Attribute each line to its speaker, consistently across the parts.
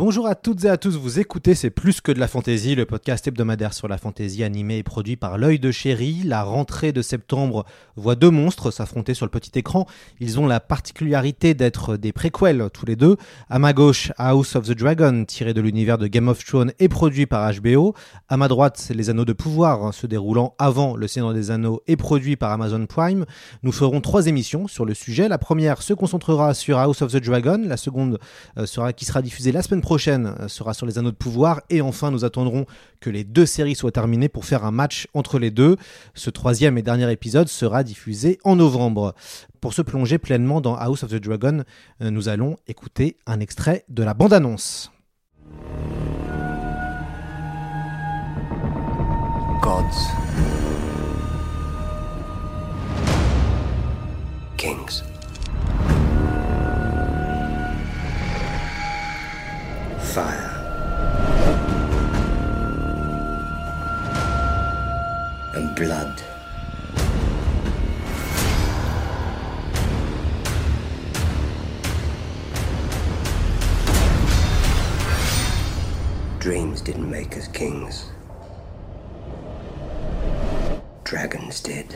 Speaker 1: Bonjour à toutes et à tous, vous écoutez C'est plus que de la fantaisie, le podcast hebdomadaire sur la fantaisie animé et produit par l'œil de chéri. La rentrée de septembre voit deux monstres s'affronter sur le petit écran. Ils ont la particularité d'être des préquels tous les deux. À ma gauche, House of the Dragon, tiré de l'univers de Game of Thrones et produit par HBO. À ma droite, Les Anneaux de Pouvoir, hein, se déroulant avant Le Seigneur des Anneaux et produit par Amazon Prime. Nous ferons trois émissions sur le sujet. La première se concentrera sur House of the Dragon, la seconde euh, sera, qui sera diffusée la semaine prochaine euh, sera sur les anneaux de pouvoir et enfin nous attendrons que les deux séries soient terminées pour faire un match entre les deux. Ce troisième et dernier épisode sera diffusé en novembre. Pour se plonger pleinement dans House of the Dragon, euh, nous allons écouter un extrait de la bande-annonce.
Speaker 2: Gods. Kings. Fire. And blood. Dreams didn't make us kings. Dragons did.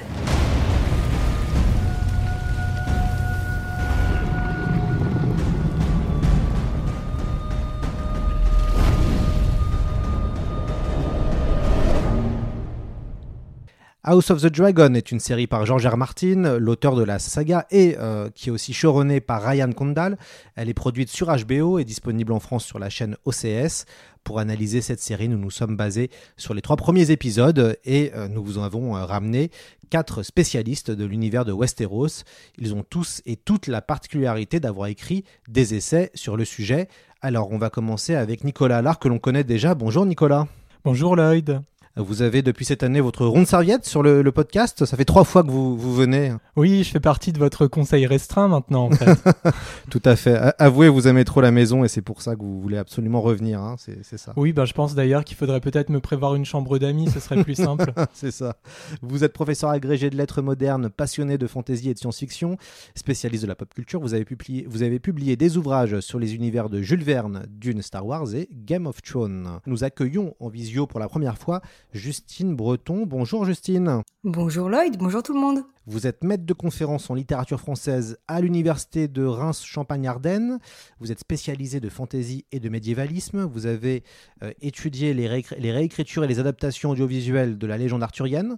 Speaker 1: House of the Dragon est une série par George R. Martin, l'auteur de la saga, et euh, qui est aussi showrunnée par Ryan Condal. Elle est produite sur HBO et disponible en France sur la chaîne OCS. Pour analyser cette série, nous nous sommes basés sur les trois premiers épisodes et euh, nous vous avons euh, ramené quatre spécialistes de l'univers de Westeros. Ils ont tous et toutes la particularité d'avoir écrit des essais sur le sujet. Alors, on va commencer avec Nicolas Allard, que l'on connaît déjà. Bonjour Nicolas.
Speaker 3: Bonjour Lloyd.
Speaker 1: Vous avez depuis cette année votre ronde serviette sur le, le podcast. Ça fait trois fois que vous, vous venez.
Speaker 3: Oui, je fais partie de votre conseil restreint maintenant en fait.
Speaker 1: Tout à fait. Avouez, vous aimez trop la maison et c'est pour ça que vous voulez absolument revenir. hein. C'est c'est ça.
Speaker 3: oui, bah, je pense d'ailleurs qu'il faudrait peut-être me prévoir une chambre d'amis, ce serait plus simple.
Speaker 1: c'est ça. Vous êtes professeur agrégé de lettres modernes, passionné de fantaisie et de science-fiction, spécialiste de la pop culture. Vous avez publié, vous avez publié des ouvrages sur les univers de Jules Verne, Dune, Star Wars et Game of Thrones. Nous accueillons en visio pour la première fois Justine Breton. Bonjour Justine.
Speaker 4: Bonjour Lloyd, bonjour tout le monde.
Speaker 1: Vous êtes maître de conférence en littérature française à l'université de Reims-Champagne-Ardenne. Vous êtes spécialisé de fantaisie et de médiévalisme. Vous avez euh, étudié les, réécri- les réécritures et les adaptations audiovisuelles de la légende arthurienne.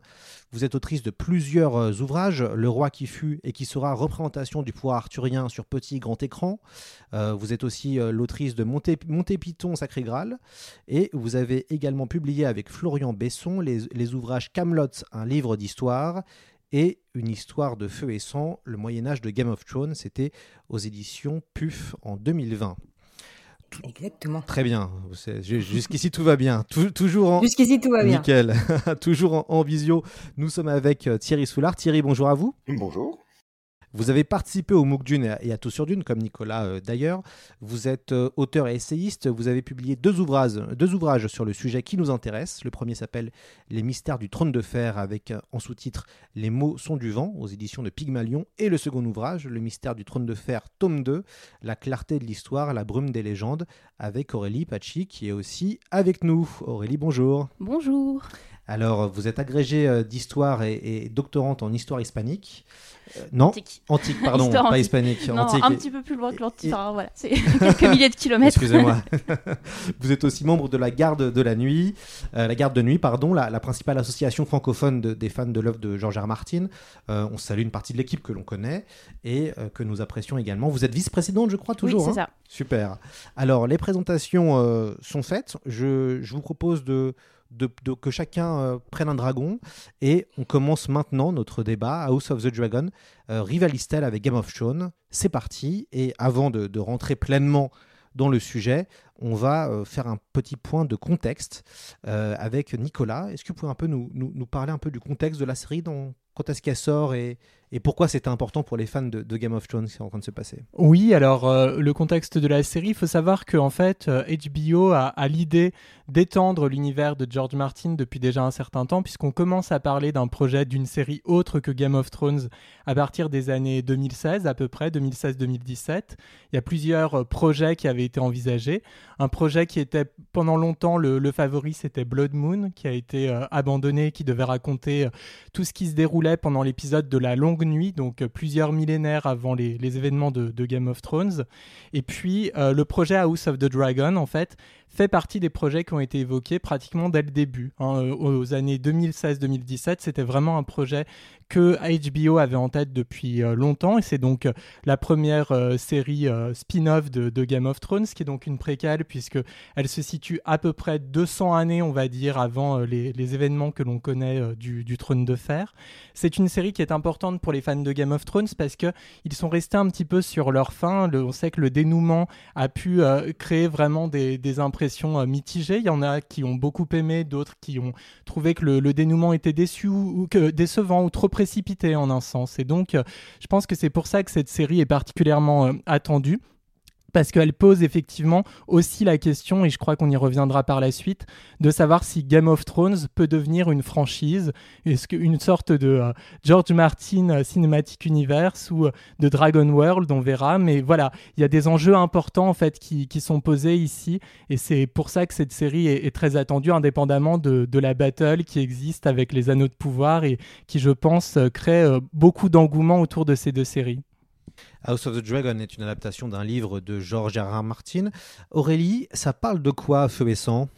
Speaker 1: Vous êtes autrice de plusieurs euh, ouvrages, Le roi qui fut et qui sera représentation du pouvoir arthurien sur petit et grand écran. Euh, vous êtes aussi l'autrice de Monté, Sacré Graal. Et vous avez également publié avec Florian Besson les, les ouvrages Camelot, un livre d'histoire, et une histoire de feu et sang, le Moyen Âge de Game of Thrones. C'était aux éditions PUF en 2020.
Speaker 4: Exactement.
Speaker 1: Très bien. Jusqu'ici, tout va bien. Tou- toujours en...
Speaker 4: Jusqu'ici tout va bien.
Speaker 1: Nickel. toujours en, en visio. Nous sommes avec euh, Thierry Soulard. Thierry, bonjour à vous.
Speaker 5: Bonjour.
Speaker 1: Vous avez participé au MOOC Dune et à- Tout sur Dune, comme Nicolas euh, d'ailleurs. Vous êtes euh, auteur et essayiste. Vous avez publié deux ouvrages, deux ouvrages sur le sujet qui nous intéresse. Le premier s'appelle Les mystères du trône de fer, avec euh, en sous-titre Les mots sont du vent, aux éditions de Pygmalion. Et le second ouvrage, Le mystère du trône de fer, tome 2, La clarté de l'histoire, la brume des légendes, avec Aurélie Pachi, qui est aussi avec nous. Aurélie, bonjour.
Speaker 6: Bonjour.
Speaker 1: Alors, vous êtes agrégée euh, d'histoire et, et doctorante en histoire hispanique. Euh, non,
Speaker 6: Antique.
Speaker 1: antique, pardon, pas
Speaker 6: antique.
Speaker 1: hispanique.
Speaker 6: Non,
Speaker 1: antique.
Speaker 6: un
Speaker 1: Et-
Speaker 6: petit peu plus loin que
Speaker 1: et-
Speaker 6: l'antique. Enfin, voilà, c'est quelques milliers de kilomètres.
Speaker 1: Excusez-moi. vous êtes aussi membre de la garde de la nuit, euh, la garde de nuit, pardon, la, la principale association francophone de- des fans de l'œuvre de George R. Martin. Euh, on salue une partie de l'équipe que l'on connaît et euh, que nous apprécions également. Vous êtes vice-présidente, je crois, toujours.
Speaker 6: Oui, c'est
Speaker 1: hein
Speaker 6: ça.
Speaker 1: Super. Alors, les présentations euh, sont faites. Je, je vous propose de, de, que chacun euh, prenne un dragon. Et on commence maintenant notre débat House of the Dragon. Euh, avec Game of Thrones C'est parti. Et avant de, rentrer pleinement dans le sujet, on va euh, faire un petit point de contexte euh, avec Nicolas. Est-ce que vous pouvez un peu nous, nous- nous parler un peu du contexte de la série dans, Quand est-ce qu'elle sort et, pourquoi c'était important pour les fans de, Game of Thrones qui est en train de se passer
Speaker 3: Oui, alors euh, le contexte de la série, il faut savoir que en fait, euh, HBO a, a l'idée d'étendre l'univers de George Martin depuis déjà un certain temps, puisqu'on commence à parler d'un projet d'une série autre que Game of Thrones à partir des années 2016 à peu près, 2016-2017. Il y a plusieurs euh, projets qui avaient été envisagés. Un projet qui était pendant longtemps le, le favori, c'était Blood Moon, qui a été euh, abandonné, qui devait raconter euh, tout ce qui se pendant l'épisode de la longue nuit, donc euh, plusieurs millénaires avant les, les événements de, de Game of Thrones. Et puis euh, le projet House of the Dragon, en fait, fait partie des projets qui ont été évoqués pratiquement dès le début. hein. Euh, aux années 2016-2017, c'était vraiment un projet que HBO avait en tête depuis euh, longtemps, et c'est donc euh, la première série spin-off de, Game of Thrones, qui est donc une préquelle, puisque elle se situe à peu près 200 années, on va dire, avant les, événements que l'on connaît du, Trône de Fer. C'est une série qui est importante pour les fans de Game of Thrones parce que ils sont restés un petit peu sur leur fin. On sait que le dénouement a pu créer vraiment des impressions euh, mitigées. Il y en a qui ont beaucoup aimé, d'autres qui ont trouvé que le, le dénouement était déçu ou, que décevant ou trop précipité en un sens. Et donc, euh, je pense que c'est pour ça que cette série est particulièrement euh, attendue parce qu'elle pose effectivement aussi la question, et je crois qu'on y reviendra par la suite, de savoir si Game of Thrones peut devenir une franchise, qu'une sorte de euh, George Martin Cinematic Universe ou euh, de Dragon World, on verra, mais voilà, il y a des enjeux importants en fait qui, sont posés ici, et c'est pour ça que cette série est, très attendue, indépendamment de, de la battle qui existe avec les anneaux de pouvoir et qui, je pense, euh, crée beaucoup d'engouement autour de ces deux séries.
Speaker 1: House of the Dragon est une adaptation d'un livre de George R. Martin. Aurélie, ça parle de quoi, Feu et Sang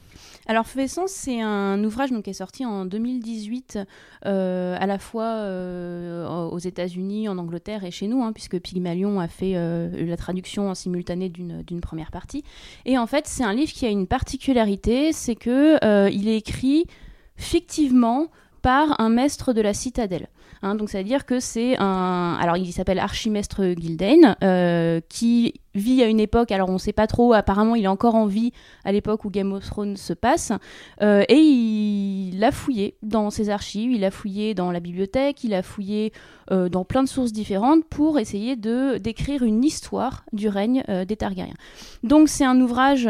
Speaker 6: Alors, Feu et Sang, c'est un ouvrage donc, qui est sorti en 2018, euh, à la fois euh, aux États-Unis, en Angleterre et chez nous, hein, puisque Pygmalion a fait euh, la traduction en simultané d'une première partie. Et en fait, c'est un livre qui a une particularité, c'est que il est écrit fictivement par un maître de la citadelle. Hein, donc, ça veut dire que c'est un. Alors, il s'appelle Archimestre Gildain, euh, qui vit à une époque, alors on ne sait pas trop, apparemment il est encore en vie à l'époque où Game of Thrones se passe, euh, et il a fouillé dans ses archives, il a fouillé dans la bibliothèque, il a fouillé euh, dans plein de sources différentes pour essayer de d'écrire une histoire du règne euh, des Targaryens. Donc c'est un ouvrage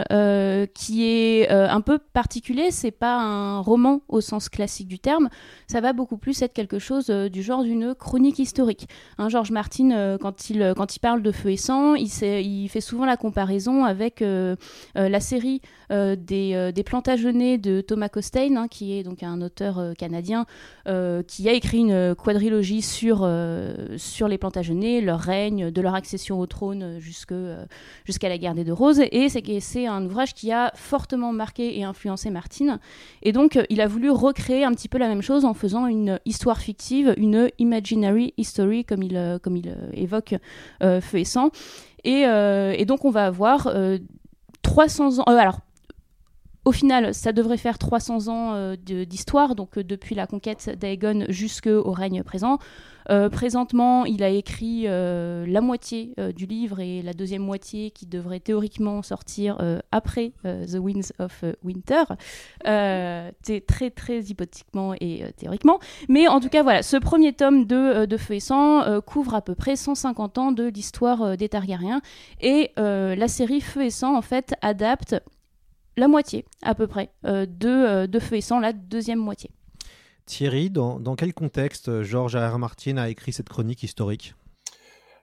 Speaker 6: qui est un peu particulier, c'est pas un roman au sens classique du terme, ça va beaucoup plus être quelque chose du genre d'une chronique historique. Hein, George Martin, quand, il, quand il parle de Feu et Sang, il, s'est- il fait souvent la comparaison avec euh, euh, la série euh, des, des Plantagenets de Thomas Costain, hein, qui est donc un auteur canadien qui a écrit une quadrilogie sur, sur les Plantagenets, leur règne, de leur accession au trône jusqu'à la guerre des deux roses. Et c'est, un ouvrage qui a fortement marqué et influencé Martin. Et donc, il a voulu recréer un petit peu la même chose en faisant une histoire fictive, une imaginary history, comme il, comme il évoque euh, Feu et Sang. Et, euh, et donc, on va avoir euh, 300 ans. euh, alors, au final, ça devrait faire 300 ans euh, d'histoire, donc euh, depuis la conquête d'Aegon jusqu'au règne présent. Euh, présentement, il a écrit la moitié du livre et la deuxième moitié qui devrait théoriquement sortir après The Winds of Winter. C'est très très hypothétiquement et théoriquement. Mais en tout cas, voilà, ce premier tome de, de Feu et Sang couvre à peu près 150 ans de l'histoire des Targaryens. Et la série Feu et Sang, en fait, adapte la moitié, à peu près, euh, de, euh, de Feu et Sang, la deuxième moitié.
Speaker 1: Thierry, dans, dans quel contexte euh, George R. Martin a écrit cette chronique historique?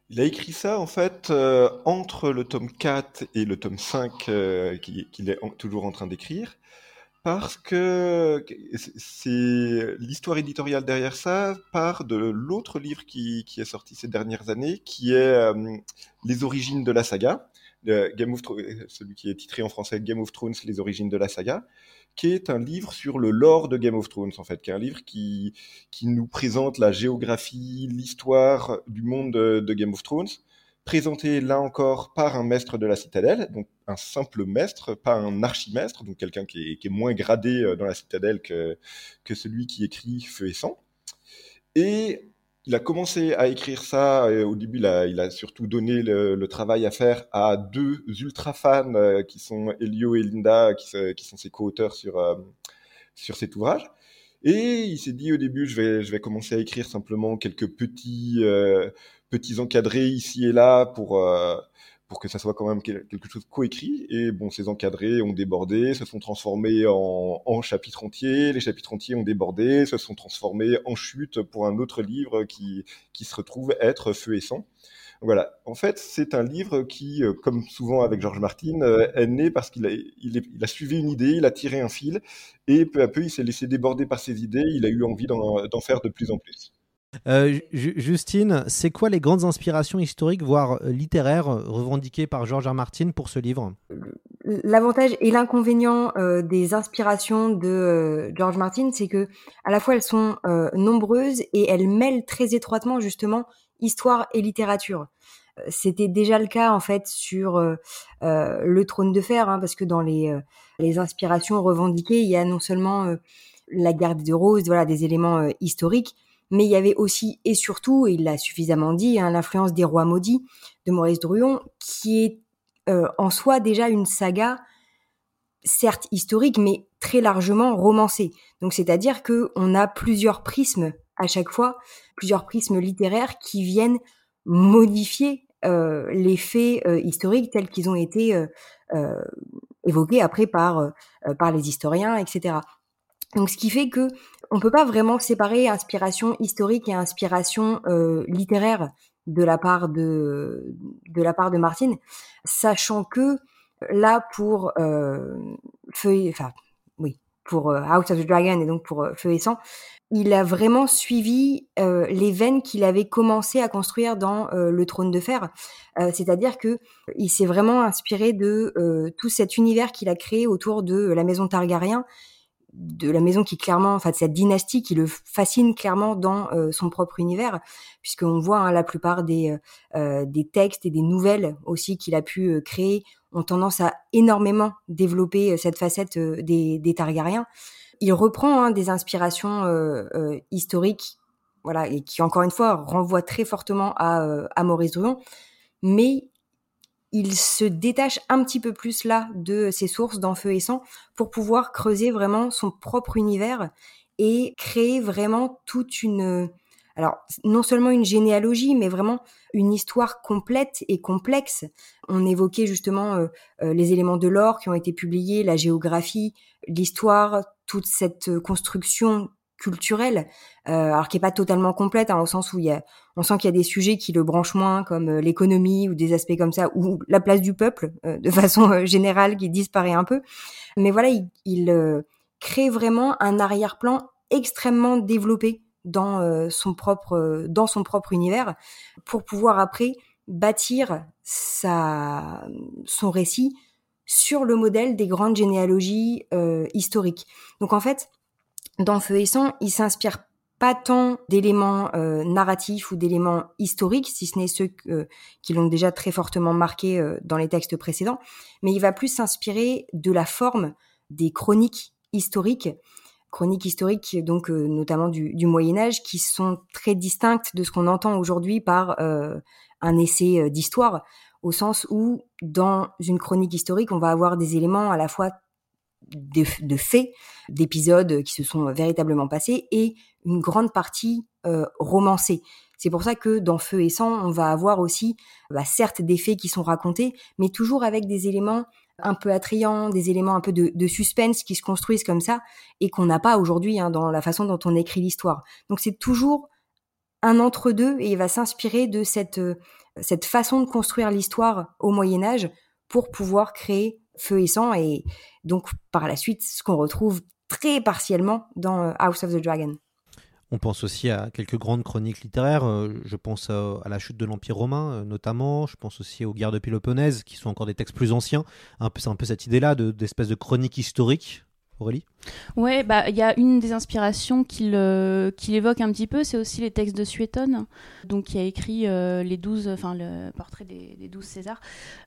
Speaker 7: Il a écrit ça en fait euh, entre le tome 4 et le tome 5 euh, qui- qu'il est en- toujours en train d'écrire parce que c'est- c'est l'histoire éditoriale derrière ça part de l'autre livre qui, qui est sorti ces dernières années qui est euh, Les origines de la saga, Game of Thrones, celui qui est titré en français Game of Thrones, Les origines de la saga, qui est un livre sur le lore de Game of Thrones en fait, qui est un livre qui, qui nous présente la géographie, l'histoire du monde de, de Game of Thrones présenté là encore par un maître de la citadelle, donc un simple maître, pas un archimestre, donc quelqu'un qui est, qui est, moins gradé euh, dans la citadelle que, que celui qui écrit Feu et Sang. Et il a commencé à écrire ça, au début il a, surtout donné le, travail à faire à deux ultra fans euh, qui sont Elio et Linda, qui, sont ses co-auteurs sur, euh, sur cet ouvrage. Et il s'est dit au début, je vais, je vais commencer à écrire simplement quelques petits, euh, petits encadrés ici et là pour, pour que ça soit quand même quelque chose coécrit. Et bon, ces encadrés ont débordé, se sont transformés en, chapitres entiers. Les chapitres entiers ont débordé, se sont transformés en chute pour un autre livre qui, qui se retrouve être Feu et sang. Voilà. En fait, c'est un livre qui, euh, comme souvent avec George Martin, euh, est né parce qu'il a, il, il a suivi une idée, il a tiré un fil, et peu à peu, il s'est laissé déborder par ses idées. Il a eu envie d'en faire de plus en plus.
Speaker 1: Euh, Justine, c'est quoi les grandes inspirations historiques, voire littéraires, revendiquées par George. Martin pour ce livre?
Speaker 4: L'avantage et l'inconvénient euh, des inspirations de euh, George Martin, c'est que à la fois elles sont euh, nombreuses et elles mêlent très étroitement justement histoire et littérature. C'était déjà le cas en fait sur le Trône de Fer, hein, parce que dans les, les inspirations revendiquées, il y a non seulement la Garde de Rose, voilà des éléments historiques, mais il y avait aussi et surtout, et il l'a suffisamment dit, hein, l'influence des rois maudits de Maurice Druon, qui est euh, en soi déjà une saga, certes historique, mais très largement romancée. Donc c'est-à-dire que on a plusieurs prismes à chaque fois, plusieurs prismes littéraires qui viennent modifier euh, les faits euh, historiques tels qu'ils ont été évoqués après par les historiens, etc. Donc, ce qui fait que on peut pas vraiment séparer inspiration historique et inspiration euh, littéraire de la part de de la part de Martine, sachant que là pour euh, enfin oui, pour euh, House of the Dragon et donc pour Feu et Sang, il a vraiment suivi les veines qu'il avait commencé à construire dans le Trône de Fer, c'est-à-dire que il s'est vraiment inspiré de tout cet univers qu'il a créé autour de la maison Targaryen de la maison qui clairement, enfin de cette dynastie qui le fascine clairement dans euh, son propre univers, puisqu'on voit hein, la plupart des euh, des textes et des nouvelles aussi qu'il a pu euh, créer ont tendance à énormément développer cette facette des, des Targaryens. Il reprend hein, des inspirations historiques, voilà, et qui encore une fois renvoient très fortement à, à Maurice Druon, mais il se détache un petit peu plus là de ses sources dans Feu et Sang pour pouvoir creuser vraiment son propre univers et créer vraiment toute une alors non seulement une généalogie mais vraiment une histoire complète et complexe. On évoquait justement euh, euh, les éléments de l'or qui ont été publiés, la géographie, l'histoire, toute cette construction culturelle, euh, alors qui est pas totalement complète, hein, au sens où il y a, on sent qu'il y a des sujets qui le branchent moins, comme euh, l'économie ou des aspects comme ça, ou la place du peuple, euh, de façon euh, générale, qui disparaît un peu. Mais voilà, il, il euh, crée vraiment un arrière-plan extrêmement développé dans son propre dans son propre univers pour pouvoir après bâtir sa son récit sur le modèle des grandes généalogies historiques. Donc en fait, dans Feu et Sang, il s'inspire pas tant d'éléments euh, narratifs ou d'éléments historiques, si ce n'est ceux euh, qui l'ont déjà très fortement marqué euh, dans les textes précédents, mais il va plus s'inspirer de la forme des chroniques historiques, chroniques historiques donc notamment du, du, Moyen Âge, qui sont très distinctes de ce qu'on entend aujourd'hui par un essai d'histoire, au sens où dans une chronique historique, on va avoir des éléments à la fois de, faits, d'épisodes qui se sont véritablement passés et une grande partie euh, romancée. C'est pour ça que dans Feu et Sang, on va avoir aussi, bah, certes, des faits qui sont racontés, mais toujours avec des éléments un peu attrayants, des éléments un peu de, de suspense qui se construisent comme ça et qu'on n'a pas aujourd'hui hein, dans la façon dont on écrit l'histoire. Donc c'est toujours un entre-deux et il va s'inspirer de cette, euh, cette façon de construire l'histoire au Moyen Âge pour pouvoir créer Feu et donc par la suite ce qu'on retrouve très partiellement dans euh, House of the Dragon.
Speaker 1: On pense aussi à quelques grandes chroniques littéraires. Euh, je pense à, la chute de l'Empire romain, euh, notamment. Je pense aussi aux guerres de Péloponnèse, qui sont encore des textes plus anciens. C'est un peu cette idée-là d'espèce de, chronique historique. Aurélie?
Speaker 6: Ouais, bah il y a une des inspirations qu'il euh, qu'il évoque un petit peu, c'est aussi les textes de Suétone, donc qui a écrit euh, les 12, enfin le portrait des, des 12 Césars.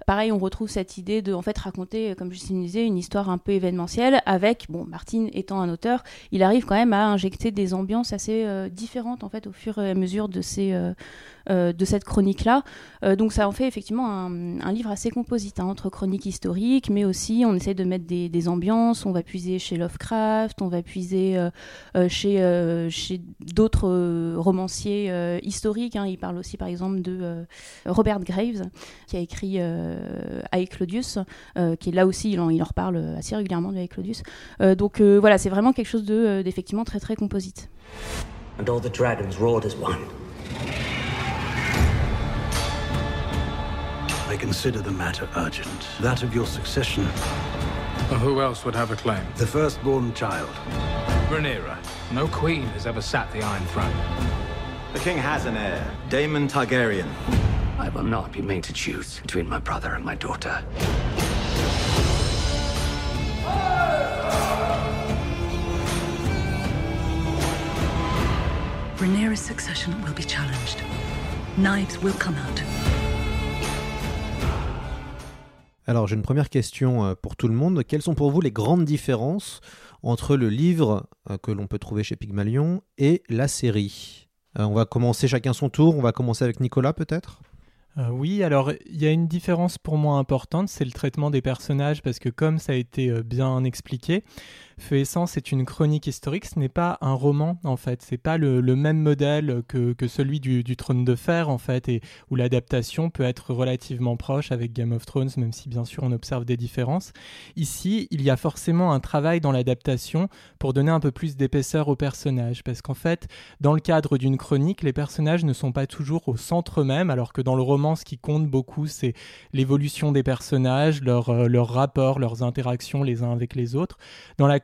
Speaker 6: Pareil, on retrouve cette idée de en fait raconter, comme Justine disait, une histoire un peu événementielle avec, bon, Martin étant un auteur, il arrive quand même à injecter des ambiances assez euh, différentes en fait au fur et à mesure de ces de cette chronique-là. donc ça en fait effectivement un, livre assez composite, hein, entre chronique historique, mais aussi on essaie de mettre des, ambiances, on va puiser chez Lovecraft on va puiser euh, euh, chez, euh, chez d'autres romanciers historiques. Hein. Il parle aussi par exemple de Robert Graves, qui a écrit Ae Claudius, qui est là aussi, il en, il en reparle assez régulièrement de Claudius. donc voilà, c'est vraiment quelque chose de, d'effectivement très très composite.
Speaker 2: And all the dragons roared as one.
Speaker 8: I consider the matter urgent. That of your succession
Speaker 9: Well, who else would have a claim?
Speaker 8: The firstborn child.
Speaker 9: Rhaenyra. No queen has ever sat the Iron Throne.
Speaker 10: The king has an heir, Daemon Targaryen.
Speaker 8: I will not be made to choose between my brother and my daughter.
Speaker 11: Rhaenyra's succession will be challenged. Knives will come out.
Speaker 1: Alors j'ai une première question euh, pour tout le monde. Quelles sont pour vous les grandes différences entre le livre euh, que l'on peut trouver chez Pygmalion et la série? Euh, On va commencer chacun son tour. On va commencer avec Nicolas peut-être?
Speaker 3: Oui, alors il y a une différence pour moi importante, c'est le traitement des personnages, parce que comme ça a été bien expliqué, Feu et sang, c'est une chronique historique, ce n'est pas un roman en fait, c'est pas le, même modèle que, celui du, Trône de Fer en fait, et où l'adaptation peut être relativement proche avec Game of Thrones, même si bien sûr on observe des différences. Ici, il y a forcément un travail dans l'adaptation pour donner un peu plus d'épaisseur aux personnages, parce qu'en fait, dans le cadre d'une chronique, les personnages ne sont pas toujours au centre même, alors que dans le roman, ce qui compte beaucoup, c'est l'évolution des personnages, leurs euh, rapports, leurs interactions les uns avec les autres. Dans la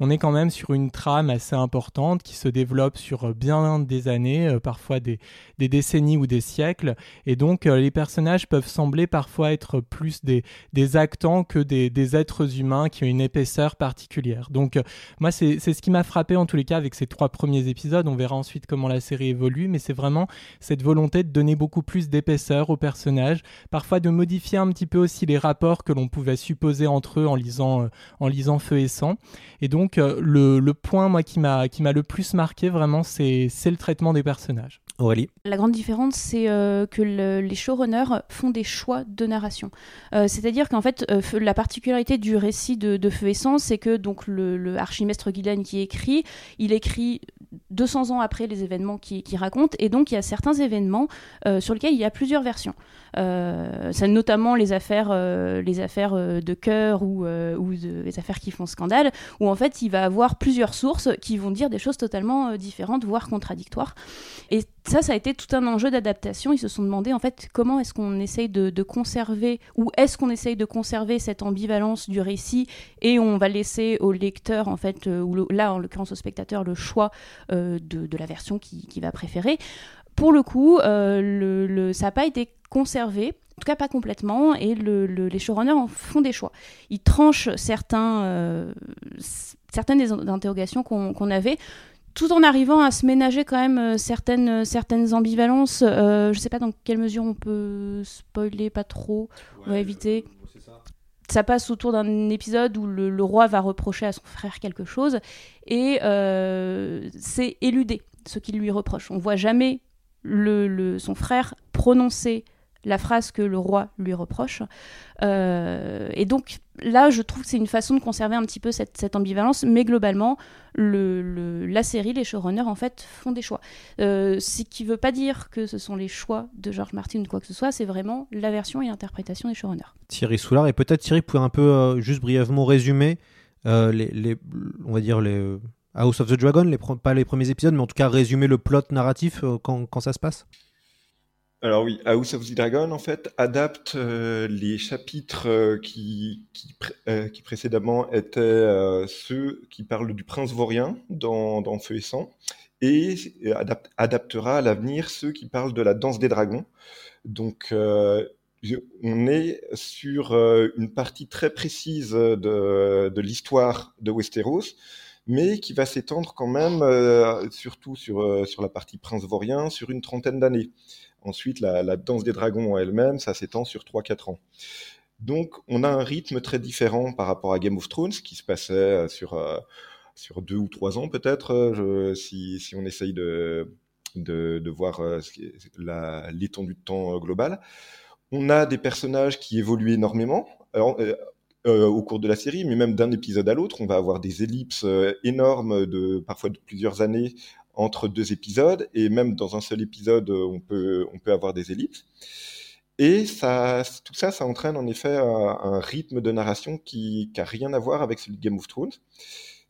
Speaker 3: on est quand même sur une trame assez importante qui se développe sur euh, bien des années, euh, parfois des, décennies ou des siècles. Et donc, euh, les personnages peuvent sembler parfois être plus des, des actants que des, êtres humains qui ont une épaisseur particulière. Donc, moi, c'est ce qui m'a frappé en tous les cas avec ces trois premiers épisodes. On verra ensuite comment la série évolue, mais c'est vraiment cette volonté de donner beaucoup plus d'épaisseur aux personnages, parfois de modifier un petit peu aussi les rapports que l'on pouvait supposer entre eux en lisant, en lisant Feu et Sang. Et donc, euh, le, point, moi, qui m'a le plus marqué, vraiment, c'est le traitement des personnages.
Speaker 6: La grande différence, c'est euh, que les showrunners font des choix de narration. Euh, c'est-à-dire qu'en fait, la particularité du récit de, Feu et Sang, c'est que donc le, archimestre Guylaine qui écrit, il écrit 200 ans après les événements qu'il qui raconte, et donc il y a certains événements sur lesquels il y a plusieurs versions. c'est notamment les affaires, les affaires de cœur ou, les affaires qui font scandale, où en fait il va avoir plusieurs sources qui vont dire des choses totalement euh, différentes, voire contradictoires. Ça, ça a été tout un enjeu d'adaptation. Ils se sont demandé en fait comment est-ce qu'on essaye de, conserver, ou est-ce qu'on essaye de conserver cette ambivalence du récit et on va laisser au lecteur, en fait, euh, ou là en l'occurrence au spectateur, le choix euh, de, la version qu'il qui va préférer. Pour le coup, le, ça n'a pas été conservé en tout cas pas complètement, et les showrunners en font des choix. Ils tranchent euh, certaines des interrogations qu'on avait, tout en arrivant à se ménager quand même euh, certaines, certaines ambivalences. Euh, je ne sais pas dans quelle mesure on peut spoiler, pas trop, on va éviter. Ça. passe autour d'un épisode où le, roi va reprocher à son frère quelque chose, et c'est éludé ce qu'il lui reproche. On voit jamais le, son frère prononcer la phrase que le roi lui reproche. Euh, et donc là, je trouve que c'est une façon de conserver un petit peu cette, ambivalence, mais globalement, le, la série, les showrunners, en fait, font des choix. Euh, ce qui ne veut pas dire que ce sont les choix de George Martin ou quoi que ce soit, c'est vraiment la version et l'interprétation des showrunners.
Speaker 1: Thierry Soulard, et peut-être Thierry, pouvez un peu, euh, juste brièvement résumer les, on va dire, les... House of the Dragon, pas les premiers épisodes, mais en tout cas résumer le plot narratif quand ça se passe?
Speaker 7: Alors oui, House of the Dragon, en fait, adapte euh, les chapitres euh, qui, euh, qui, précédemment étaient ceux qui parlent du prince vaurien dans, dans Feu et Sang, et adaptera à l'avenir ceux qui parlent de la danse des dragons. Donc, on est sur une partie très précise de, de l'histoire de Westeros, mais qui va s'étendre quand même, euh, surtout sur, euh, sur la partie prince vaurien, sur une trentaine d'années. Ensuite, la, danse des dragons en elle-même, ça s'étend sur 3-4 ans. Donc, on a un rythme très différent par rapport à Game of Thrones, qui se passait sur, sur deux ou trois ans peut-être, si, si on essaye de, de, voir l'étendue de temps global. On a des personnages qui évoluent énormément alors, euh, euh, au cours de la série, mais même d'un épisode à l'autre, on va avoir des ellipses euh, énormes de parfois de plusieurs années entre deux épisodes, et même dans un seul épisode, on peut, on peut avoir des ellipses. Et ça, tout ça, ça entraîne en effet un, un rythme de narration qui n'a rien à voir avec celui de Game of Thrones.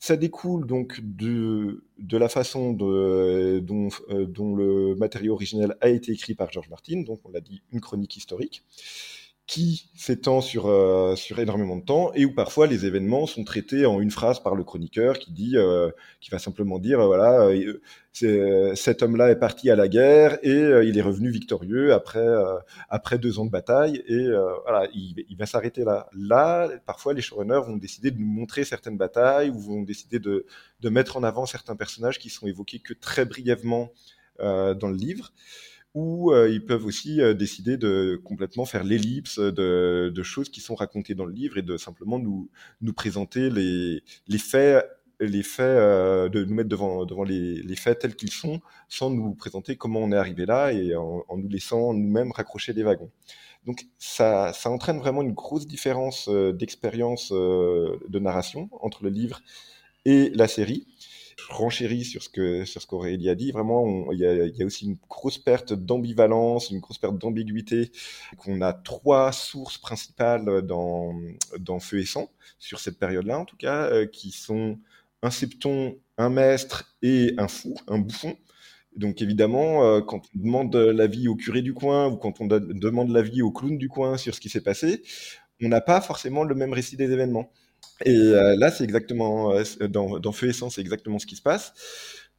Speaker 7: Ça découle donc de, de la façon de, dont, euh, dont, le matériau originel a été écrit par George Martin, donc on l'a dit une chronique historique qui s'étend sur, euh, sur énormément de temps et où parfois les événements sont traités en une phrase par le chroniqueur qui dit, euh, qui va simplement dire, euh, voilà, cet homme-là est parti à la guerre et il est revenu victorieux après, après deux ans de bataille et voilà, il, il va s'arrêter là. Là, parfois les showrunners vont décider de nous montrer certaines batailles ou vont décider de, de mettre en avant certains personnages qui sont évoqués que très brièvement dans le livre ou euh, ils peuvent aussi euh, décider de complètement faire l'ellipse de, de, choses qui sont racontées dans le livre et de simplement nous, nous présenter les, les faits les faits, euh, de nous mettre devant, devant les, les faits tels qu'ils sont, sans nous présenter comment on est arrivé là et en, en nous laissant nous-mêmes raccrocher des wagons. Donc ça, ça entraîne vraiment une grosse différence d'expérience de narration entre le livre et la série renchéris sur ce que sur qu'Aurélie a dit. Vraiment, il y a, aussi une grosse perte d'ambivalence, une grosse perte d'ambiguïté. Qu'on a trois sources principales dans dans Feu et Sang sur cette période-là, en tout cas, euh, qui sont un septon, un maître et un fou, un bouffon. Donc évidemment, euh, quand on demande l'avis au curé du coin ou quand on demande l'avis au clown du coin sur ce qui s'est passé, on n'a pas forcément le même récit des événements. Et euh, là, c'est exactement, euh, dans, dans Feu et Sang, c'est exactement ce qui se passe,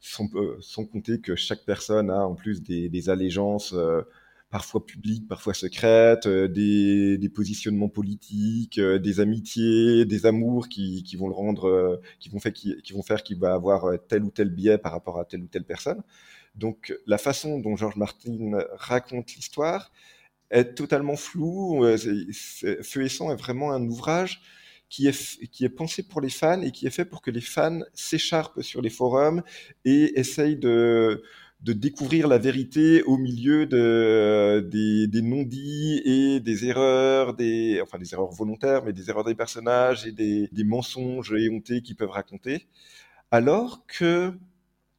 Speaker 7: sans, euh, compter que chaque personne a en plus des, allégeances euh, parfois publiques, parfois secrètes, euh, des, positionnements politiques, des amitiés, des amours qui, vont le rendre, qui vont faire qu'il va avoir tel ou tel biais par rapport à telle ou telle personne. Donc la façon dont George Martin raconte l'histoire est totalement floue. Feu et Sang est vraiment un ouvrage qui est, qui pensé pour les fans et qui est fait pour que les fans s'écharpent sur les forums et essayent de, découvrir la vérité au milieu de, des, des non-dits et des erreurs, des, enfin des erreurs volontaires, mais des erreurs des personnages et des, des mensonges éhontés qu'ils peuvent raconter. Alors que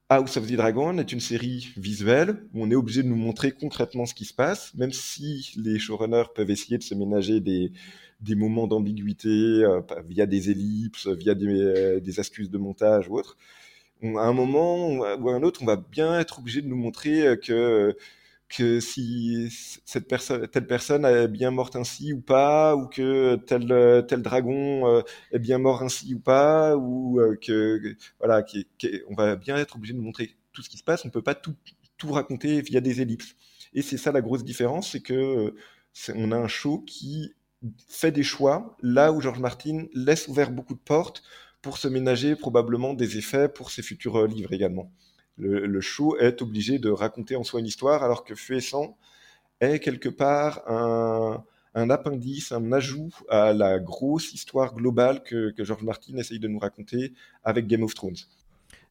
Speaker 7: House of the Dragon est une série visuelle où on est obligé de nous montrer concrètement ce qui se passe, même si les showrunners peuvent essayer de se ménager des, des moments d'ambiguïté euh, via des ellipses, via des, euh, des, astuces de montage ou autre. À un moment ou à un autre, on va bien être obligé de nous montrer euh, que que si cette personne, telle personne est bien morte ainsi ou pas, ou que tel tel dragon est bien mort ainsi ou pas, ou que voilà, on va bien être obligé de nous montrer tout ce qui se passe. On peut pas tout tout raconter via des ellipses. Et c'est ça la grosse différence, c'est que on a un show qui fait des choix là où George Martin laisse ouvert beaucoup de portes pour se ménager probablement des effets pour ses futurs euh, livres également. Le, show est obligé de raconter en soi une histoire alors que Feu et Sang est quelque part un, un appendice, un ajout à la grosse histoire globale que, que George Martin essaye de nous raconter avec Game of Thrones.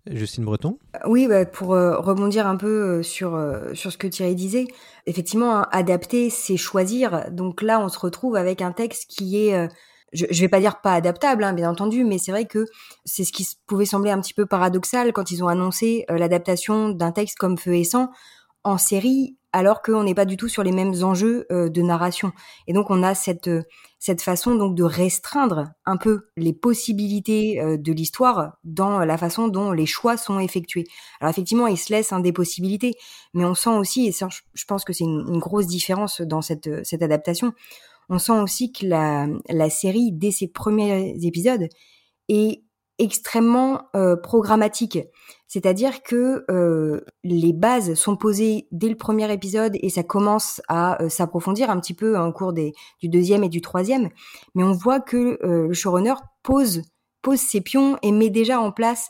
Speaker 1: Justine Breton
Speaker 4: Oui, bah, pour euh, rebondir un peu euh, sur, euh, sur ce que Thierry disait, effectivement, hein, adapter, c'est choisir. Donc là, on se retrouve avec un texte qui est, euh, je, je vais pas dire pas adaptable, hein, bien entendu, mais c'est vrai que c'est ce qui pouvait sembler un petit peu paradoxal quand ils ont annoncé euh, l'adaptation d'un texte comme Feu et Sang en série alors qu'on n'est pas du tout sur les mêmes enjeux euh, de narration. Et donc on a cette euh, cette façon donc de restreindre un peu les possibilités euh, de l'histoire dans la façon dont les choix sont effectués. Alors effectivement, il se laisse hein, des possibilités, mais on sent aussi, et ça, je pense que c'est une, une, grosse différence dans cette cette adaptation, on sent aussi que la la série dès ses premiers épisodes est extrêmement euh, programmatique. C'est-à-dire que euh, les bases sont posées dès le premier épisode et ça commence à euh, s'approfondir un petit peu en cours des, du deuxième et du troisième. Mais on voit que le showrunner pose pose ses pions et met déjà en place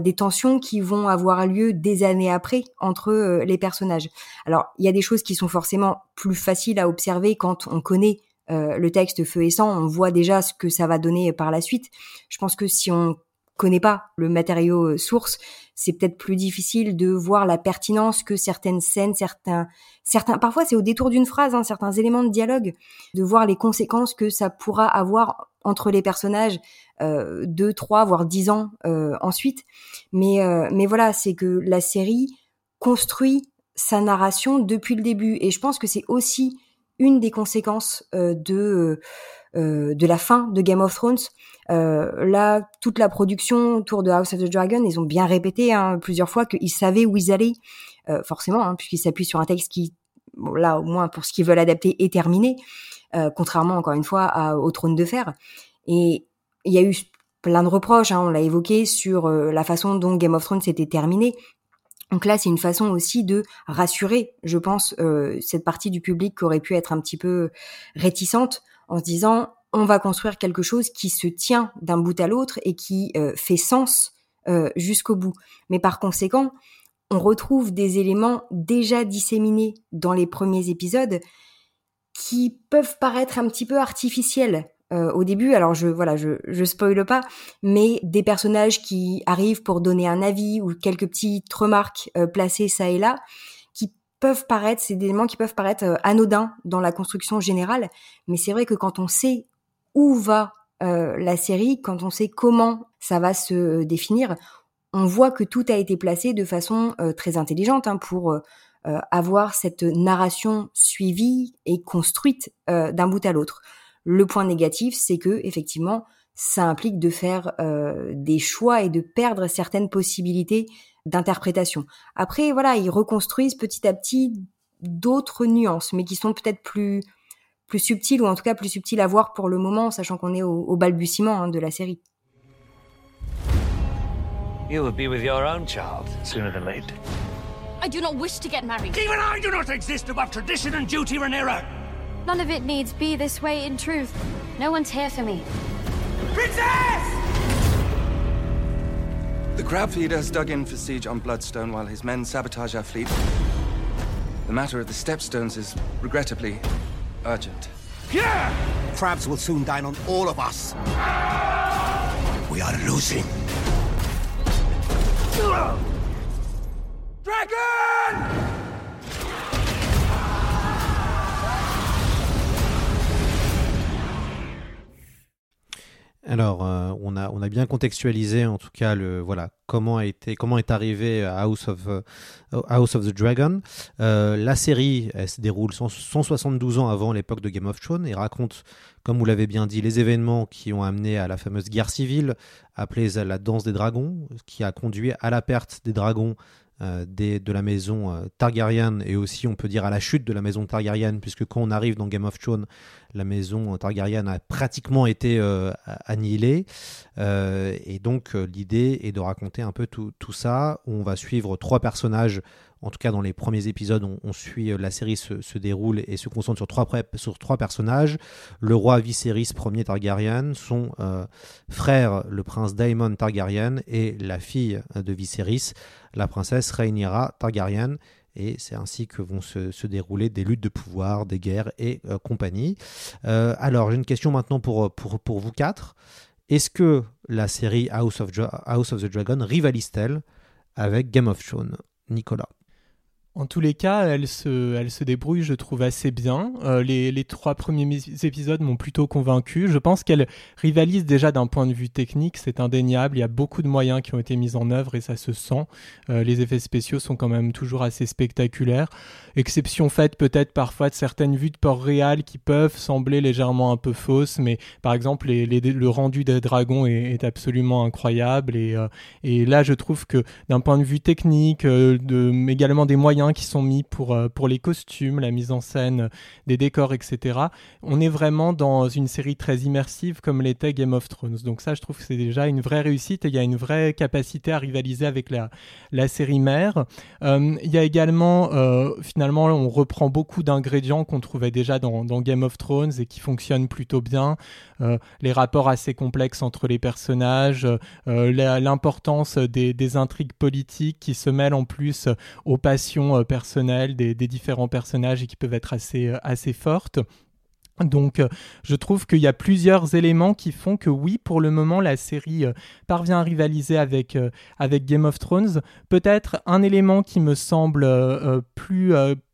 Speaker 4: des tensions qui vont avoir lieu des années après entre les personnages. Alors, il y a des choses qui sont forcément plus faciles à observer quand on connaît euh, le texte feu et sang, on voit déjà ce que ça va donner par la suite. Je pense que si on connaît pas le matériau euh, source, c'est peut-être plus difficile de voir la pertinence que certaines scènes, certains, certains, parfois c'est au détour d'une phrase, hein, certains éléments de dialogue, de voir les conséquences que ça pourra avoir entre les personnages euh, deux, trois, voire dix ans euh, ensuite. Mais, mais voilà, c'est que la série construit sa narration depuis le début, et je pense que c'est aussi une des conséquences euh, de euh, de la fin de Game of Thrones. Euh, là, toute la production autour de House of the Dragon, ils ont bien répété hein, plusieurs fois qu'ils savaient où ils allaient, forcément, hein, puisqu'ils s'appuient sur un texte qui, là au moins pour ce qu'ils veulent adapter, est terminé, contrairement encore une fois à, au Trône de Fer. Et il y a eu plein de reproches, hein, on l'a évoqué, sur la façon dont Game of Thrones s'était terminé. Donc là, c'est une façon aussi de rassurer, je pense, euh, cette partie du public qui aurait pu être un petit peu réticente en se disant on va construire quelque chose qui se tient d'un bout à l'autre et qui euh, fait sens euh, jusqu'au bout. Mais par conséquent, on retrouve des éléments déjà disséminés dans les premiers épisodes qui peuvent paraître un petit peu artificiels. Euh, au début. Alors je voilà, je je spoile pas, mais des personnages qui arrivent pour donner un avis ou quelques petites remarques euh, placées ça et là, qui peuvent paraître, c'est des éléments qui peuvent paraître euh, anodins dans la construction générale, mais c'est vrai que quand on sait où va la série, quand on sait comment ça va se définir, on voit que tout a été placé de façon très intelligente hein, pour avoir cette narration suivie et construite d'un bout à l'autre. Le point négatif, c'est que effectivement, ça implique de faire euh, des choix et de perdre certaines possibilités d'interprétation. Après, voilà, ils reconstruisent petit à petit d'autres nuances, mais qui sont peut-être plus plus subtiles ou en tout cas plus subtiles à voir pour le moment, sachant qu'on est au, au balbutiement hein, de la série.
Speaker 8: You will be with your own child sooner than late.
Speaker 12: I do not wish to get married.
Speaker 8: Even I do not exist above tradition and duty, Rhaenyra.
Speaker 12: None of it needs be this way in truth. No one's here for me.
Speaker 13: Princess! The Crabfeeder has dug in for siege on Bloodstone while his men sabotage our fleet. The matter of the Stepstones is regrettably urgent.
Speaker 14: Yeah! Crabs will soon dine on all of us. We are losing.
Speaker 13: Dragon!
Speaker 1: Alors, euh, on, a, on a bien contextualisé en tout cas le voilà comment a été comment est arrivé House of euh, House of the Dragon. Euh, la série se déroule 172 ans avant l'époque de Game of Thrones et raconte, comme vous l'avez bien dit, les événements qui ont amené à la fameuse guerre civile appelée la danse des dragons, qui a conduit à la perte des dragons euh, de la maison euh, Targaryen et aussi on peut dire à la chute de la maison Targaryen puisque quand on arrive dans Game of Thrones la maison Targaryen a pratiquement été euh, annihilée. Et donc l'idée est de raconter un peu tout, tout, ça on va suivre trois personnages en tout cas dans les premiers épisodes, on, suit euh, la série se, déroule et se concentre sur trois, personnages. Le roi Viserys Ier Targaryen, son euh, frère le prince Daemon Targaryen et la fille de Viserys, la princesse Rhaenyra Targaryen et c'est ainsi que vont se, dérouler des luttes de pouvoir, des guerres et euh, compagnie. alors j'ai une question maintenant pour vous quatre. Est-ce que la série House of, House of the Dragon rivalise-t-elle avec Game of Thrones? Nicolas
Speaker 3: en tous les cas, elle se, elle se débrouille, je trouve, assez bien. Euh, les, les, trois premiers épisodes m'ont plutôt convaincu. Je pense qu'elle rivalise déjà d'un point de vue technique, c'est indéniable. Il y a beaucoup de moyens qui ont été mis en œuvre et ça se sent. Euh, les effets spéciaux sont quand même toujours assez spectaculaires. Exception faite peut-être parfois de certaines vues de port réal qui peuvent sembler légèrement un peu fausses, mais par exemple, le rendu des dragons est, absolument incroyable. Et, euh, et, là, je trouve que d'un point de vue technique, également des moyens qui sont mis pour, euh, pour les costumes, la mise en scène des décors, etc. On est vraiment dans une série très immersive comme l'était Game of Thrones. Donc ça, je trouve que c'est déjà une vraie réussite et il y a une vraie capacité à rivaliser avec la, la série mère. Euh, il y a également, finalement, on reprend beaucoup d'ingrédients qu'on trouvait déjà dans, Game of Thrones et qui fonctionnent plutôt bien. Les rapports assez complexes entre les personnages, l'importance des, intrigues politiques qui se mêlent en plus euh, aux passions euh, personnelles des, différents personnages et qui peuvent être assez, euh, assez fortes. Donc je trouve qu'il y a plusieurs éléments qui font que oui, pour le moment, la série parvient à rivaliser avec, avec Game of Thrones. Peut-être un élément qui me semble plus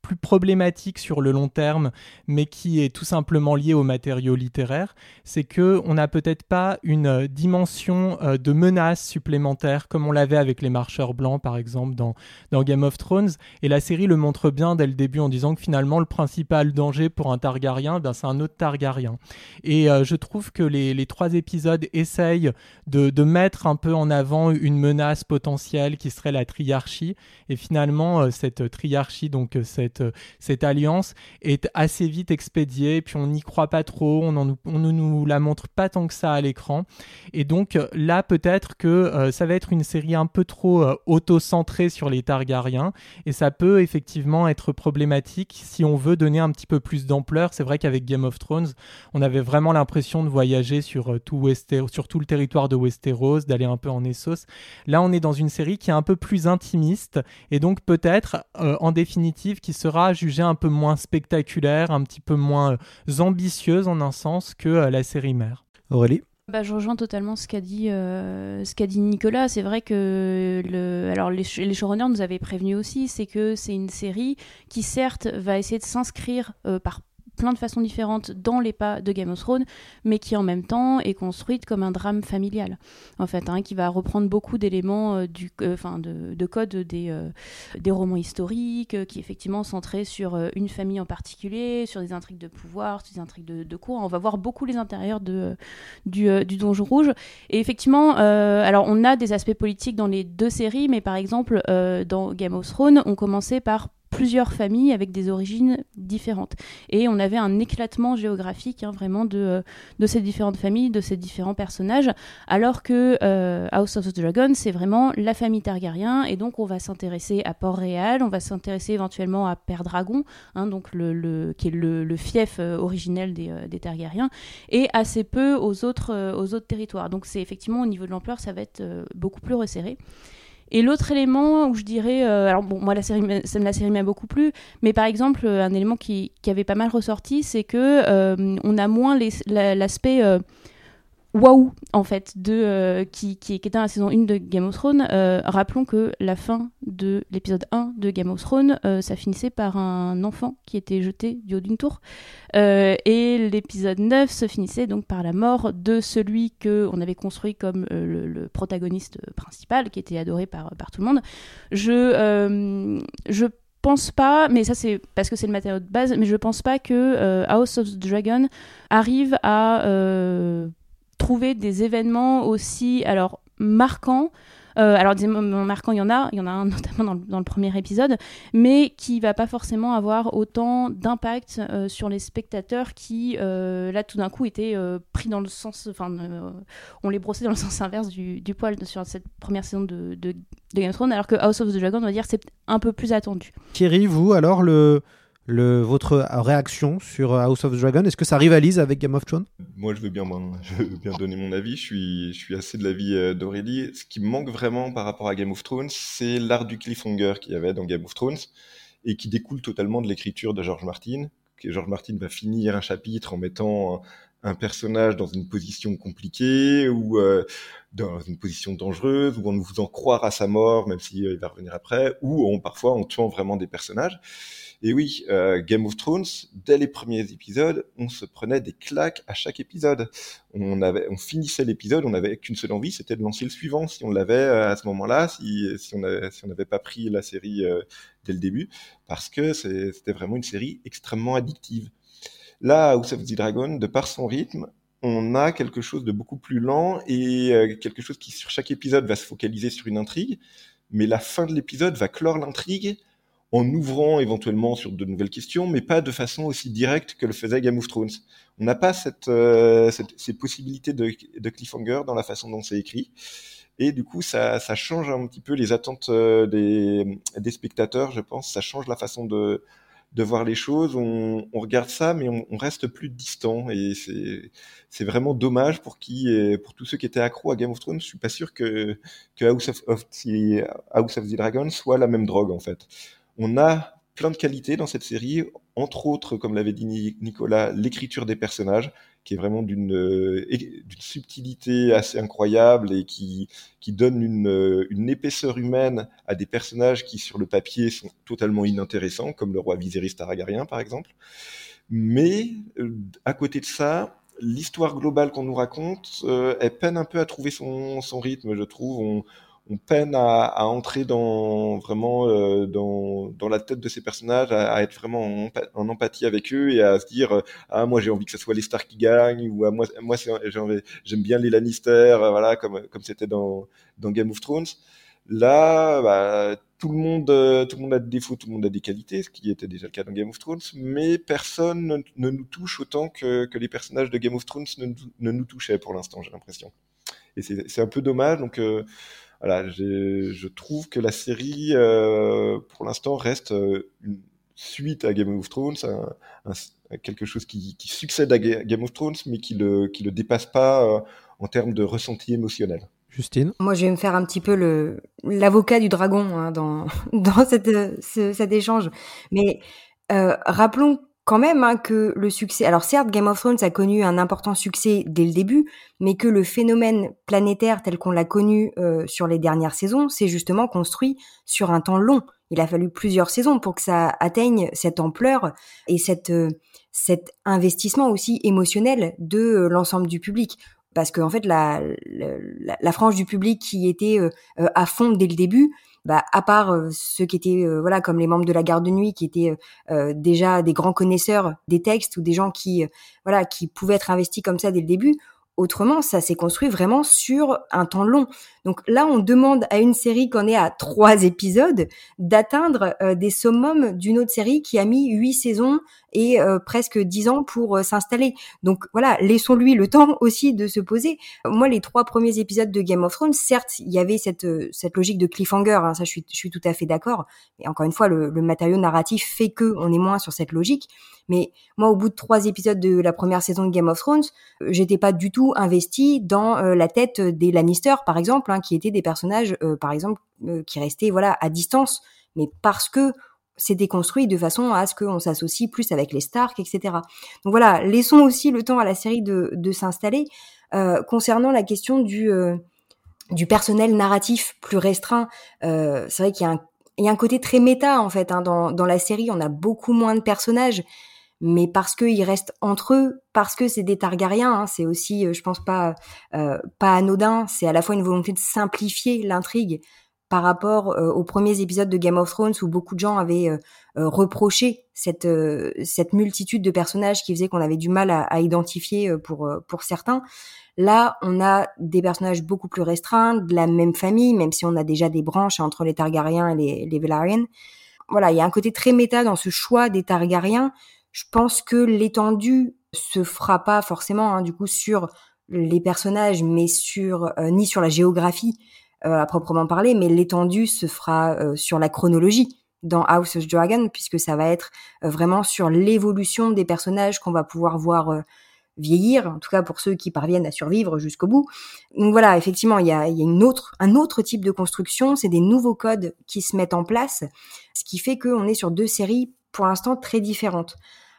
Speaker 3: plus problématique sur le long terme, mais qui est tout simplement lié aux matériaux littéraires, c'est que on n'a peut-être pas une euh, dimension euh, de menace supplémentaire comme on l'avait avec les marcheurs blancs par exemple dans, Game of Thrones. Et la série le montre bien dès le début en disant que finalement le principal danger pour un Targaryen, ben, c'est un autre Targaryen. Et euh, je trouve que les, trois épisodes essayent de, mettre un peu en avant une menace potentielle qui serait la triarchie. Et finalement, cette triarchie, donc cette euh, cette, alliance est assez vite expédiée, puis on n'y croit pas trop, on, ne nous la montre pas tant que ça à l'écran. Et donc euh, là, peut-être que euh, ça va être une série un peu trop auto-centrée sur les Targaryens, et ça peut effectivement être problématique si on veut donner un petit peu plus d'ampleur. C'est vrai qu'avec Game of Thrones, on avait vraiment l'impression de voyager sur tout, le territoire de Westeros, d'aller un peu en Essos. Là, on est dans une série qui est un peu plus intimiste, et donc peut-être, en définitive, qui sera jugée un peu moins spectaculaire, un petit peu moins euh, ambitieuse en un sens que euh, la série mère.
Speaker 1: Aurélie?
Speaker 6: Bah, je rejoins totalement ce qu'a dit, euh, ce qu'a dit Nicolas. C'est vrai que le, alors les, les showrunners nous avaient prévenu aussi, c'est que c'est une série qui certes va essayer de s'inscrire par plein de façons différentes dans les pas de Game of Thrones, mais qui en même temps est construite comme un drame familial, en fait, hein, qui va reprendre beaucoup d'éléments euh, du, euh, de, de, code des, euh, des romans historiques, qui est effectivement centré sur une famille en particulier, sur des intrigues de pouvoir, sur des intrigues de, de cour. On va voir beaucoup les intérieurs de, du, du Donjon Rouge. Et effectivement, alors on a des aspects politiques dans les deux séries, mais par exemple, dans Game of Thrones, on commençait par plusieurs familles avec des origines différentes. Et on avait un éclatement géographique hein, vraiment de, euh, de ces différentes familles, de ces différents personnages, alors que euh, House of the Dragon, c'est vraiment la famille Targaryen, et donc on va s'intéresser à Port-Réal, on va s'intéresser éventuellement à Père Dragon, hein, donc le, qui est le, fief euh, originel des, des, Targaryens, et assez peu aux autres, aux autres territoires. Donc c'est effectivement au niveau de l'ampleur, ça va être beaucoup plus resserré. Et l'autre élément où je dirais, euh, alors bon, moi la série, la série m'a beaucoup plu, mais par exemple euh, un élément qui, qui avait pas mal ressorti, c'est que euh, on a moins l'aspect waouh en fait de euh, qui, qui, était dans la saison 1 de Game of Thrones. Euh, rappelons que la fin de l'épisode 1 de Game of Thrones euh, ça finissait par un enfant qui était jeté du haut d'une tour. Et l'épisode 9 se finissait donc par la mort de celui que on avait construit comme le, protagoniste principal qui était adoré par, par tout le monde. Je je pense pas, mais ça c'est parce que c'est le matériau de base, mais je pense pas que House of the Dragon arrive à trouver des événements aussi alors marquants euh, alors des moments marquants, il y en a, il y en a un notamment dans le, premier épisode, mais qui va pas forcément avoir autant d'impact euh, sur les spectateurs qui, euh, là, tout d'un coup, étaient pris dans le sens, enfin, on les brossait dans le sens inverse du, poil sur cette première saison de, de, de Game of Thrones, alors que House of the Dragon, on va dire, c'est un peu plus attendu.
Speaker 1: Thierry, vous, alors le votre réaction sur House of Dragon? Est-ce que ça rivalise avec Game of Thrones?
Speaker 7: Moi, je veux, bien, je veux bien donner mon avis. Je suis, je suis assez de l'avis euh, d'Aurélie. Ce qui me manque vraiment par rapport à Game of Thrones, c'est l'art du cliffhanger qu'il y avait dans Game of Thrones et qui découle totalement de l'écriture de George Martin. George Martin va finir un chapitre en mettant un personnage dans une position compliquée ou euh, dans une position dangereuse ou en nous faisant croire à sa mort même s'il euh, va revenir après ou on, parfois en tuant vraiment des personnages et oui, euh, Game of Thrones, dès les premiers épisodes, on se prenait des claques à chaque épisode. On avait, on finissait l'épisode, on n'avait qu'une seule envie, c'était de lancer le suivant. Si on l'avait euh, à ce moment-là, si, si on n'avait pas pris la série euh, dès le début, parce que c'était vraiment une série extrêmement addictive. Là, House of the Dragon, de par son rythme, on a quelque chose de beaucoup plus lent et quelque chose qui sur chaque épisode va se focaliser sur une intrigue, mais la fin de l'épisode va clore l'intrigue en ouvrant éventuellement sur de nouvelles questions, mais pas de façon aussi directe que le faisait Game of Thrones. On n'a pas cette, euh, cette, ces possibilités de, de, cliffhanger dans la façon dont c'est écrit. Et du coup, ça, ça, change un petit peu les attentes euh, des, des, spectateurs, je pense. Ça change la façon de, de voir les choses. On, on regarde ça, mais on, reste plus distant. Et c'est vraiment dommage pour qui, pour tous ceux qui étaient accros à Game of Thrones. Je suis pas sûr que, que House of, of, House of the Dragon soit la même drogue, en fait. On a plein de qualités dans cette série, entre autres, comme l'avait dit Nicolas, l'écriture des personnages, qui est vraiment d'une euh, subtilité assez incroyable et qui, donne une, euh, une, épaisseur humaine à des personnages qui, sur le papier, sont totalement inintéressants, comme le roi Viserys Targaryen, par exemple. Mais, euh, à côté de ça, l'histoire globale qu'on nous raconte, elle peine un peu à trouver son, rythme, je trouve. On peine à, à, entrer dans vraiment euh, dans, dans, la tête de ces personnages, à, à être vraiment en, en, empathie avec eux et à se dire euh, ah moi j'ai envie que ce soit les stars qui gagnent ou ah, moi moi j'aime bien les Lannister euh, voilà comme comme c'était dans dans Game of Thrones. Là, bah, tout le monde tout le monde a des défauts, tout le monde a des qualités, ce qui était déjà le cas dans Game of Thrones, mais personne ne, nous touche autant que, que les personnages de Game of Thrones ne, ne nous touchaient pour l'instant, j'ai l'impression. Et c'est un peu dommage, donc euh, voilà, je trouve que la série, euh, pour l'instant, reste euh, une suite à Game of Thrones, un, un, quelque chose qui, qui, succède à Game of Thrones, mais qui le, qui le dépasse pas euh, en termes de ressenti émotionnel.
Speaker 1: Justine?
Speaker 4: Moi, je vais me faire un petit peu le l'avocat du dragon hein, dans, dans cette, ce, cet échange. Mais euh, rappelons quand même hein, que le succès. Alors certes, Game of Thrones a connu un important succès dès le début, mais que le phénomène planétaire tel qu'on l'a connu euh, sur les dernières saisons, c'est justement construit sur un temps long. Il a fallu plusieurs saisons pour que ça atteigne cette ampleur et cette, euh, cet investissement aussi émotionnel de euh, l'ensemble du public parce qu'en en fait la, la, la, frange du public qui était euh, à fond dès le début bah, à part euh, ceux qui étaient euh, voilà comme les membres de la garde de nuit qui étaient euh, déjà des grands connaisseurs des textes ou des gens qui voilà qui pouvaient être investis comme ça dès le début Autrement, ça s'est construit vraiment sur un temps long. Donc là, on demande à une série qu'on est à trois épisodes d'atteindre euh, des summums d'une autre série qui a mis huit saisons et euh, presque dix ans pour euh, s'installer. Donc voilà, laissons-lui le temps aussi de se poser. Moi, les trois premiers épisodes de Game of Thrones, certes, il y avait cette cette logique de cliffhanger. Hein, ça, je suis je suis tout à fait d'accord. Mais encore une fois, le, le matériau narratif fait que on est moins sur cette logique. Mais moi, au bout de trois épisodes de la première saison de Game of Thrones, euh, j'étais pas du tout investie dans euh, la tête des Lannister, par exemple, hein, qui étaient des personnages, euh, par exemple, qui restaient voilà à distance, mais parce que c'était construit de façon à ce qu'on s'associe plus avec les Stark, etc. Donc voilà, laissons aussi le temps à la série de, de s'installer. concernant la question du du personnel narratif plus restreint, c'est vrai qu'il y a un il y a un côté très méta en fait hein, dans, dans la série. On a beaucoup moins de personnages mais parce qu'ils restent entre eux, parce que c'est des Targaryens, hein, c'est aussi, euh, je pense pas, euh, pas anodin. C'est à la fois une volonté de simplifier l'intrigue par rapport euh, aux premiers épisodes de Game of Thrones où beaucoup de gens avaient reproché cette cette multitude de personnages qui faisait qu'on avait du mal à, identifier pour pour certains. Là, on a des personnages beaucoup plus restreints, de la même famille, même si on a déjà des branches entre les Targaryens et les, les. Voilà, il y a un côté très méta dans ce choix des Targaryens je pense que l'étendue se fera pas forcément hein, du coup sur les personnages, mais sur euh, ni sur la géographie euh, à proprement parler, mais l'étendue se fera euh, sur la chronologie dans House of Dragon, puisque ça va être vraiment sur l'évolution des personnages qu'on va pouvoir voir vieillir, en tout cas pour ceux qui parviennent à survivre jusqu'au bout. Donc voilà, effectivement, il y a, une autre, un autre type de construction, c'est des nouveaux codes qui se mettent en place, ce qui fait qu'on est sur deux séries pour l'instant très différentes.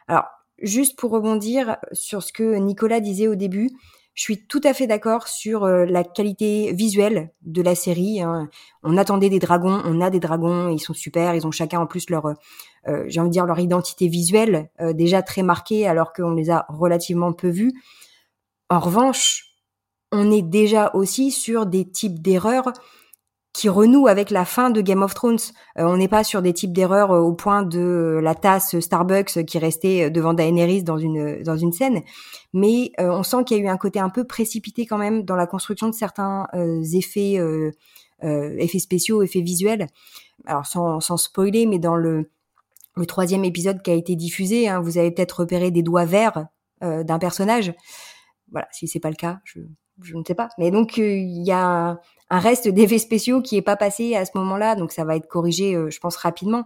Speaker 4: Alors, juste pour rebondir sur ce que Nicolas disait au début, je suis tout à fait d'accord sur euh, la qualité visuelle de la série. Hein. On attendait des dragons, on a des dragons, ils sont super, ils ont chacun en plus leur, euh, j'ai envie de dire leur identité visuelle euh, déjà très marquée, alors qu'on les a relativement peu vus. En revanche, on est déjà aussi sur des types d'erreurs qui renoue avec la fin de Game of Thrones. Euh, on n'est pas sur des types d'erreurs euh, au point de la tasse Starbucks qui restait euh, devant Daenerys dans une dans une scène, mais on sent qu'il y a eu un côté un peu précipité quand même dans la construction de certains effets effets spéciaux, effets visuels. alors sans, spoiler, mais dans le, le troisième épisode qui a été diffusé, hein, vous avez peut-être repéré des doigts verts euh, d'un personnage. Voilà, si c'est pas le cas, je, je ne sais pas. Mais donc il y a un, reste d'effets spéciaux qui est pas passé à ce moment-là, donc ça va être corrigé, je pense rapidement.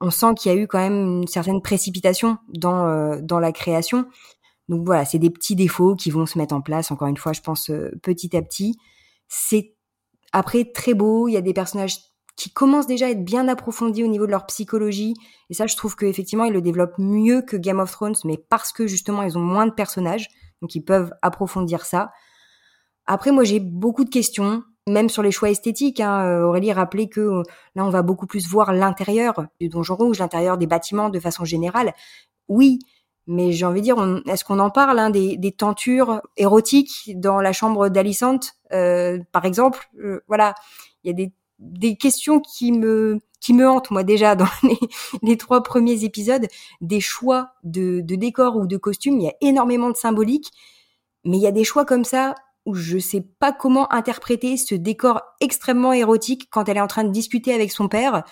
Speaker 4: On sent qu'il y a eu quand même une certaine précipitation dans dans la création. Donc voilà, c'est des petits défauts qui vont se mettre en place, encore une fois, je pense, euh, petit à petit. C'est après très beau, il y a des personnages qui commencent déjà à être bien approfondis au niveau de leur psychologie. Et ça, je trouve qu'effectivement, ils le développent mieux que Game of Thrones, mais parce que justement, ils ont moins de personnages, donc ils peuvent approfondir ça. Après, moi, j'ai beaucoup de questions, même sur les choix esthétiques. Hein. Euh, Aurélie rappelait que euh, là, on va beaucoup plus voir l'intérieur du Donjon Rouge, l'intérieur des bâtiments de façon générale. Oui, mais j'ai envie de dire, est-ce qu'on en parle hein, des, tentures érotiques dans la chambre d'Alicante, euh, par exemple? Euh, Voilà, il y a des, des, questions qui me qui me hantent moi déjà dans les, les trois premiers épisodes, des choix de, de décors ou de costumes. Il y a énormément de symbolique, mais il y a des choix comme ça où je sais pas comment interpréter ce décor extrêmement érotique quand elle est en train de discuter avec son père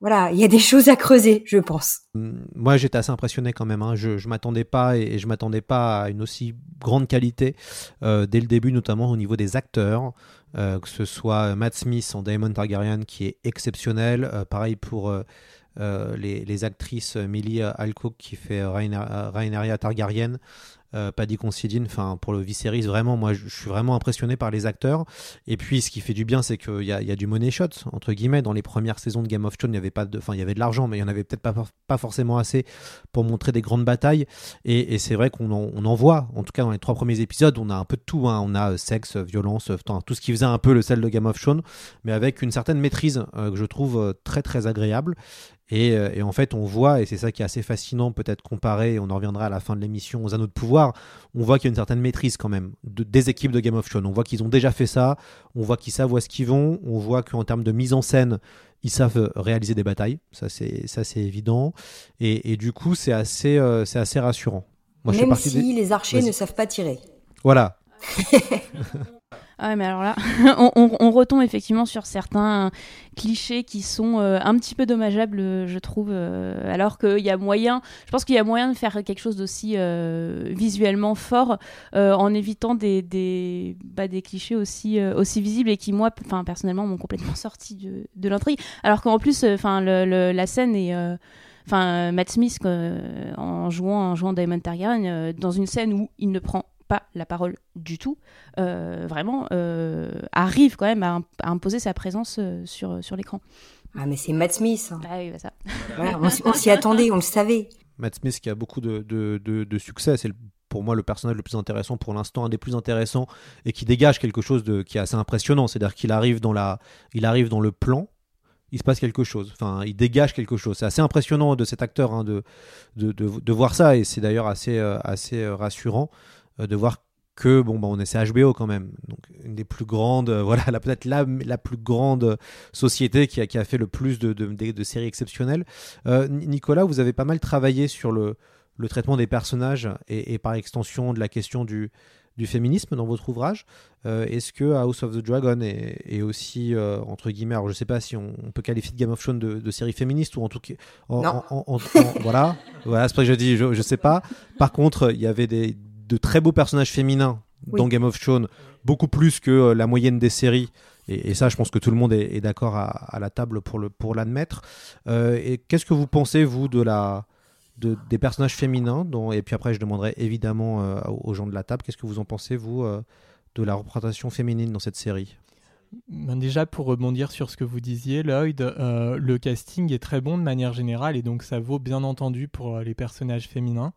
Speaker 4: voilà, il y a des choses à creuser, je pense.
Speaker 1: Hum, moi, j'étais assez impressionné quand même. Hein. Je, je m'attendais pas et, je m'attendais pas à une aussi grande qualité euh, dès le début, notamment au niveau des acteurs. Euh, que ce soit Matt Smith en Daemon Targaryen qui est exceptionnel. Euh, pareil pour les, les, actrices Millie Alcock qui fait Rhaenyra Targaryen. Euh, Paddy Considine, enfin pour le Viserys, vraiment, moi je suis vraiment impressionné par les acteurs. Et puis ce qui fait du bien, c'est qu'il y a, du money shot entre guillemets. Dans les premières saisons de Game of Thrones, il y avait pas de, enfin il y avait de l'argent, mais il y en avait peut-être pas, pas forcément assez pour montrer des grandes batailles. Et, c'est vrai qu'on en, voit, en tout cas dans les trois premiers épisodes, on a un peu de tout. Hein. On a euh, sexe, violence, tout ce qui faisait un peu le sel de Game of Thrones, mais avec une certaine maîtrise euh, que je trouve très très agréable. Euh, et, en fait, on voit, et c'est ça qui est assez fascinant, peut-être comparé, on en reviendra à la fin de l'émission, aux anneaux de pouvoir, on voit qu'il y a une certaine maîtrise quand même de, des équipes de Game of Thrones. On voit qu'ils ont déjà fait ça, on voit qu'ils savent où est-ce qu'ils vont, on voit qu'en termes de mise en scène, ils savent réaliser des batailles, ça c'est, ça c'est évident. Et, du coup, c'est assez, euh, c'est assez rassurant.
Speaker 4: Moi, Même si les archers ne savent pas tirer.
Speaker 1: Voilà.
Speaker 6: Ah mais alors là, on, retombe effectivement sur certains clichés qui sont euh, un petit peu dommageables, je trouve, euh, alors qu'il y a moyen, je pense qu'il y a moyen de faire quelque chose d'aussi euh, visuellement fort en évitant des, bah, clichés aussi, visibles et qui, moi, personnellement, m'ont complètement sorti de, de l'intrigue. Alors qu'en plus, la scène est enfin Matt Smith en jouant en jouant Diamond Targaryen dans une scène où il ne prend pas la parole du tout, euh, vraiment euh, arrive quand même à, imposer sa présence euh, sur, sur l'écran.
Speaker 4: Ah mais c'est Matt Smith.
Speaker 6: Ah oui, bah ça.
Speaker 4: on, s'y attendait, on le savait.
Speaker 1: Matt Smith qui a beaucoup de, de, de, succès, c'est pour moi le personnage le plus intéressant pour l'instant, un des plus intéressants et qui dégage quelque chose de, qui est assez impressionnant. C'est-à-dire qu'il arrive dans la, il arrive dans le plan, il se passe quelque chose. Enfin, il dégage quelque chose. C'est assez impressionnant de cet acteur hein, de, de, de, voir ça et c'est d'ailleurs assez, assez rassurant. Euh, de voir que bon bah on est c'est HBO quand même. Donc une des plus grandes euh, voilà peut-être la, la plus grande société qui a, qui a fait le plus de, de, de, séries exceptionnelles. Euh, Nicolas vous avez pas mal travaillé sur le, le traitement des personnages et, et, par extension de la question du, du féminisme dans votre ouvrage. Est-ce que House of the Dragon est, est aussi entre guillemets alors je sais pas si on, peut qualifier de Game of Thrones de, série féministe ou en tout cas
Speaker 4: en,
Speaker 1: voilà. Voilà c'est pour que je dis je, je sais pas. Par contre il y avait des de très beaux personnages féminins dans Game of Thrones, beaucoup plus que euh, la moyenne des séries. Et, ça, je pense que tout le monde est, d'accord à, la table pour, le, pour l'admettre. Euh, et qu'est-ce que vous pensez, vous, de la, de, des personnages féminins dont, Et puis après, je demanderai évidemment euh, aux gens de la table, qu'est-ce que vous en pensez, vous, de la représentation féminine dans cette série?
Speaker 3: Ben déjà, pour rebondir sur ce que vous disiez, Lloyd, le casting est très bon de manière générale et donc ça vaut bien entendu pour les personnages féminins.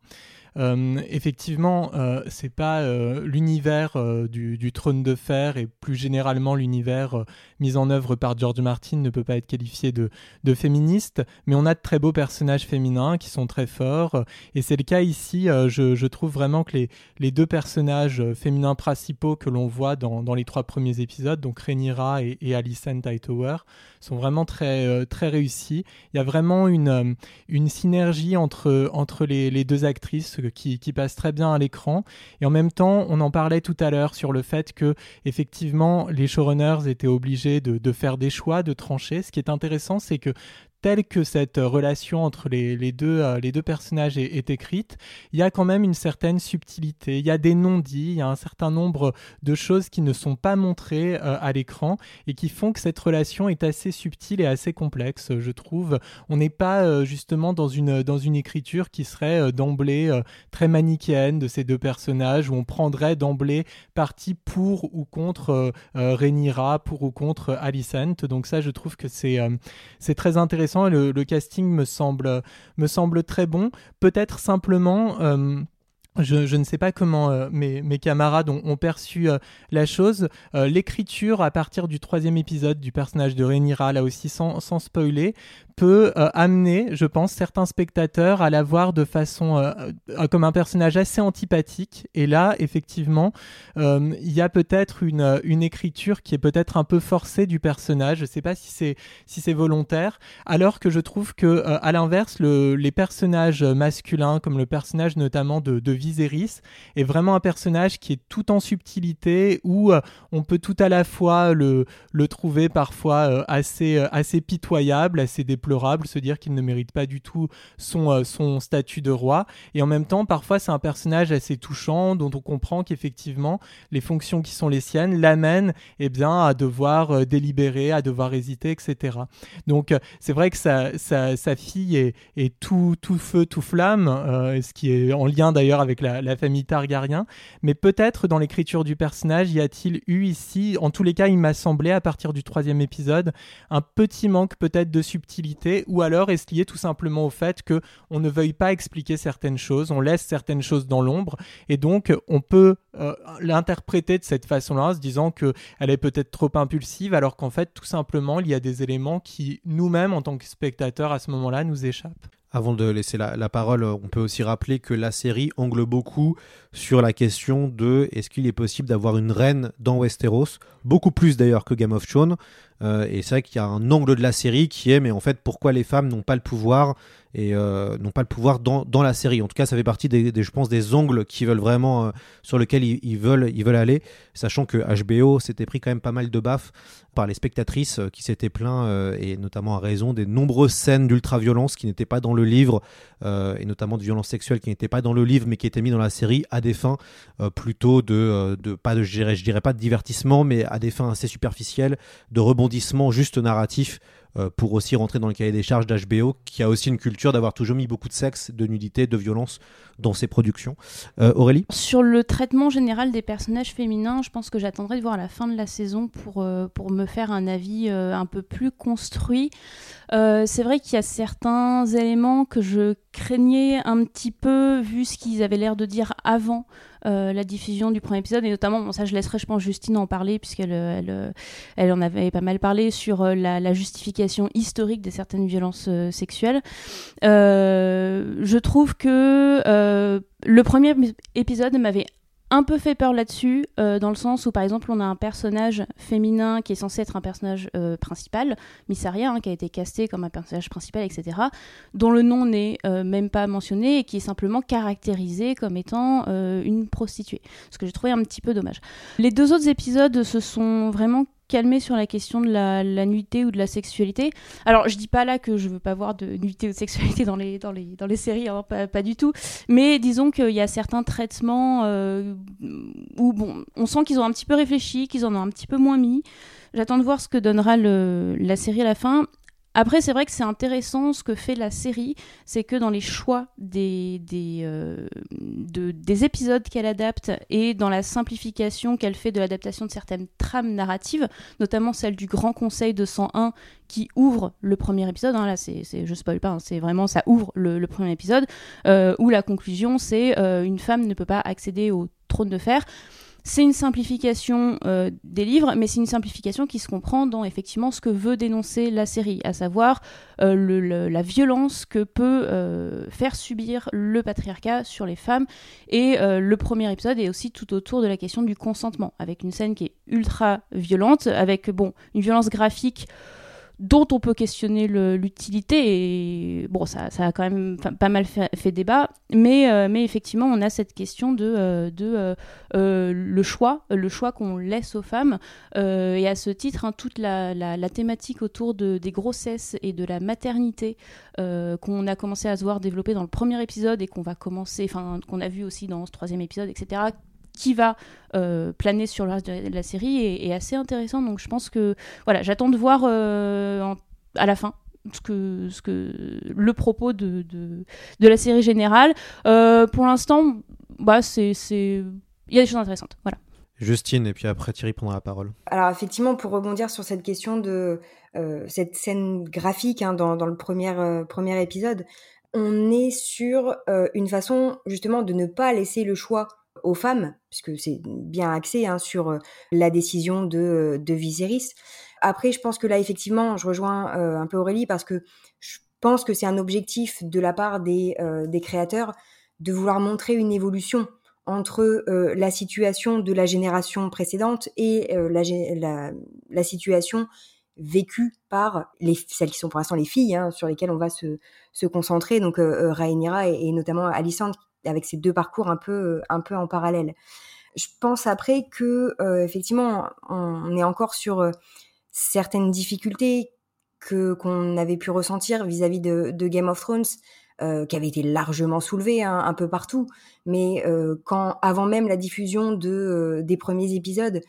Speaker 3: Euh, effectivement, euh, c'est pas euh, l'univers du, trône de fer et plus généralement l'univers mis en œuvre par George Martin ne peut pas être qualifié de, féministe, mais on a de très beaux personnages féminins qui sont très forts et c'est le cas ici. Je, trouve vraiment que les, deux personnages féminins principaux que l'on voit dans, les trois premiers épisodes, donc Rhaenyra et, et Alicent Hightower, sont vraiment très, très réussis. Il y a vraiment une, synergie entre, les deux actrices qui, passe très bien à l'écran. Et en même temps, on en parlait tout à l'heure sur le fait que effectivement les showrunners étaient obligés de, de faire des choix, de trancher. Ce qui est intéressant, c'est que telle que cette relation entre les, deux, euh, les deux personnages est, écrite, il y a quand même une certaine subtilité, il y a des non-dits, il y a un certain nombre de choses qui ne sont pas montrées euh, à l'écran et qui font que cette relation est assez subtile et assez complexe, je trouve. On n'est pas euh, justement dans une, dans une écriture qui serait d'emblée très manichéenne de ces deux personnages, où on prendrait d'emblée parti pour ou contre Rhaenyra, pour ou contre Alicent. Donc ça, je trouve que c'est c'est très intéressant le, casting me semble, me semble très bon. Peut-être simplement. Euh, je, ne sais pas comment euh, mes, camarades ont, perçu euh, la chose. L'écriture à partir du troisième épisode du personnage de Rhaenyra, là aussi sans spoiler, euh, amener, je pense, certains spectateurs à la voir de façon euh, euh, comme un personnage assez antipathique. Et là, effectivement, il y a peut-être une, écriture qui est peut-être un peu forcée du personnage. Je ne sais pas si c'est si c'est volontaire, alors que je trouve que à l'inverse, le, les personnages masculins, comme le personnage notamment de, de Viserys, est vraiment un personnage qui est tout en subtilité, où on peut tout à la fois le, le trouver parfois assez assez pitoyable, assez déplorable se dire qu'il ne mérite pas du tout son, euh, son statut de roi. Et en même temps, parfois, c'est un personnage assez touchant dont on comprend qu'effectivement, les fonctions qui sont les siennes l'amènent eh bien, à devoir euh, délibérer, à devoir hésiter, etc. Donc, euh, c'est vrai que sa, sa, fille est, est, tout, tout feu, tout flamme, ce qui est en lien d'ailleurs avec la, la famille Targaryen. Mais peut-être dans l'écriture du personnage, y a-t-il eu ici, en tous les cas, il m'a semblé à partir du troisième épisode, un petit manque peut-être de subtilité ou alors est-ce lié tout simplement au fait que on ne veuille pas expliquer certaines choses, on laisse certaines choses dans l'ombre et donc on peut euh, l'interpréter de cette façon-là, en se disant que elle est peut-être trop impulsive, alors qu'en fait tout simplement il y a des éléments qui nous-mêmes en tant que spectateurs à ce moment-là nous échappent.
Speaker 1: Avant de laisser la, la, parole, on peut aussi rappeler que la série angle beaucoup sur la question de est-ce qu'il est possible d'avoir une reine dans Westeros, beaucoup plus d'ailleurs que Game of Thrones. Euh, et c'est vrai qu'il y a un angle de la série qui est mais en fait pourquoi les femmes n'ont pas le pouvoir et euh, n'ont pas le pouvoir dans, dans, la série. En tout cas, ça fait partie des, des je pense des ongles qui veulent vraiment euh, sur lesquels ils, veulent ils veulent aller, sachant que HBO s'était pris quand même pas mal de baffes par les spectatrices qui s'étaient plaints et notamment à raison des nombreuses scènes d'ultra-violence qui n'étaient pas dans le livre et notamment de violence sexuelle qui n'étaient pas dans le livre mais qui étaient mis dans la série des fins plutôt de, de pas de je dirais, je dirais pas de divertissement mais à des fins assez superficielles de rebondissement juste narratif euh, pour aussi rentrer dans le cahier des charges d'HBO, qui a aussi une culture d'avoir toujours mis beaucoup de sexe, de nudité, de violence dans ses productions. Euh, Aurélie
Speaker 6: Sur le traitement général des personnages féminins, je pense que j'attendrai de voir la fin de la saison pour, euh, pour me faire un avis un peu plus construit. C'est vrai qu'il y a certains éléments que je craignais un petit peu vu ce qu'ils avaient l'air de dire avant euh, la diffusion du premier épisode, et notamment, ça je laisserai, je pense, Justine en parler, puisqu'elle elle, elle en avait pas mal parlé sur euh, la, la, justification historique de certaines violences euh, sexuelles. Euh, je trouve que euh, le premier épisode m'avait un peu fait peur là-dessus, euh, dans le sens où, par exemple, on a un personnage féminin qui est censé être un personnage euh, principal, Missaria, hein, qui a été casté comme un personnage principal, etc., dont le nom n'est euh, même pas mentionné et qui est simplement caractérisé comme étant une prostituée. Ce que j'ai trouvé un petit peu dommage. Les deux autres épisodes se sont vraiment calmer sur la question de la, la, nudité ou de la sexualité. Alors, je dis pas là que je veux pas voir de nudité ou de sexualité dans les, dans les, dans les séries, hein, pas, du tout. Mais disons qu'il y a certains traitements euh, où, bon, on sent qu'ils ont un petit peu réfléchi, qu'ils en ont un petit peu moins mis. J'attends de voir ce que donnera la série à la fin. Après, c'est vrai que c'est intéressant ce que fait la série, c'est que dans les choix des, des, euh, de, des épisodes qu'elle adapte et dans la simplification qu'elle fait de l'adaptation de certaines trames narratives, notamment celle du Grand Conseil de 101 qui ouvre le premier épisode, hein, là c'est, je spoil pas, hein, c'est vraiment ça ouvre le, le premier épisode, euh, où la conclusion c'est euh, une femme ne peut pas accéder au trône de fer c'est une simplification euh, des livres, mais c'est une simplification qui se comprend dans effectivement ce que veut dénoncer la série, à savoir euh, la violence que peut euh, faire subir le patriarcat sur les femmes. Et le premier épisode est aussi tout autour de la question du consentement, avec une scène qui est ultra violente, avec bon une violence graphique dont on peut questionner l'utilité. Et bon, ça, ça, a quand même pas mal fait, débat. Mais, euh, mais effectivement, on a cette question de, euh, euh, le choix, le choix qu'on laisse aux femmes. et à ce titre, hein, toute la, la, thématique autour de, des grossesses et de la maternité qu'on a commencé à se voir développer dans le premier épisode et qu'on va commencer, enfin, qu'on a vu aussi dans ce troisième épisode, etc qui va euh, planer sur le reste de la série est, assez intéressant. Donc je pense que voilà, j'attends de voir euh, à la fin ce que, ce que le propos de, de, de la série générale. Euh, pour l'instant, bah c'est il y a des choses intéressantes. Voilà.
Speaker 1: Justine, et puis après Thierry prendra la parole.
Speaker 4: Alors effectivement, pour rebondir sur cette question de cette scène graphique hein, dans, dans, le premier, premier épisode, on est sur une façon justement de ne pas laisser le choix aux femmes, puisque c'est bien axé hein, sur euh, la décision de, euh, de Viserys. Après, je pense que là, effectivement, je rejoins euh, un peu Aurélie parce que je pense que c'est un objectif de la part des, des créateurs de vouloir montrer une évolution entre la situation de la génération précédente et la, la, situation vécue par les, celles qui sont pour l'instant les filles, hein, sur lesquelles on va se, se concentrer, donc Rhaenyra et, et, notamment Alicent, avec ces deux parcours un peu, un peu en parallèle. Je pense après que euh, effectivement, on, est encore sur euh, certaines difficultés que qu'on avait pu ressentir vis-à-vis de, de, Game of Thrones, euh, qui avaient été largement soulevées hein, un peu partout. Mais quand, avant même la diffusion de des premiers épisodes,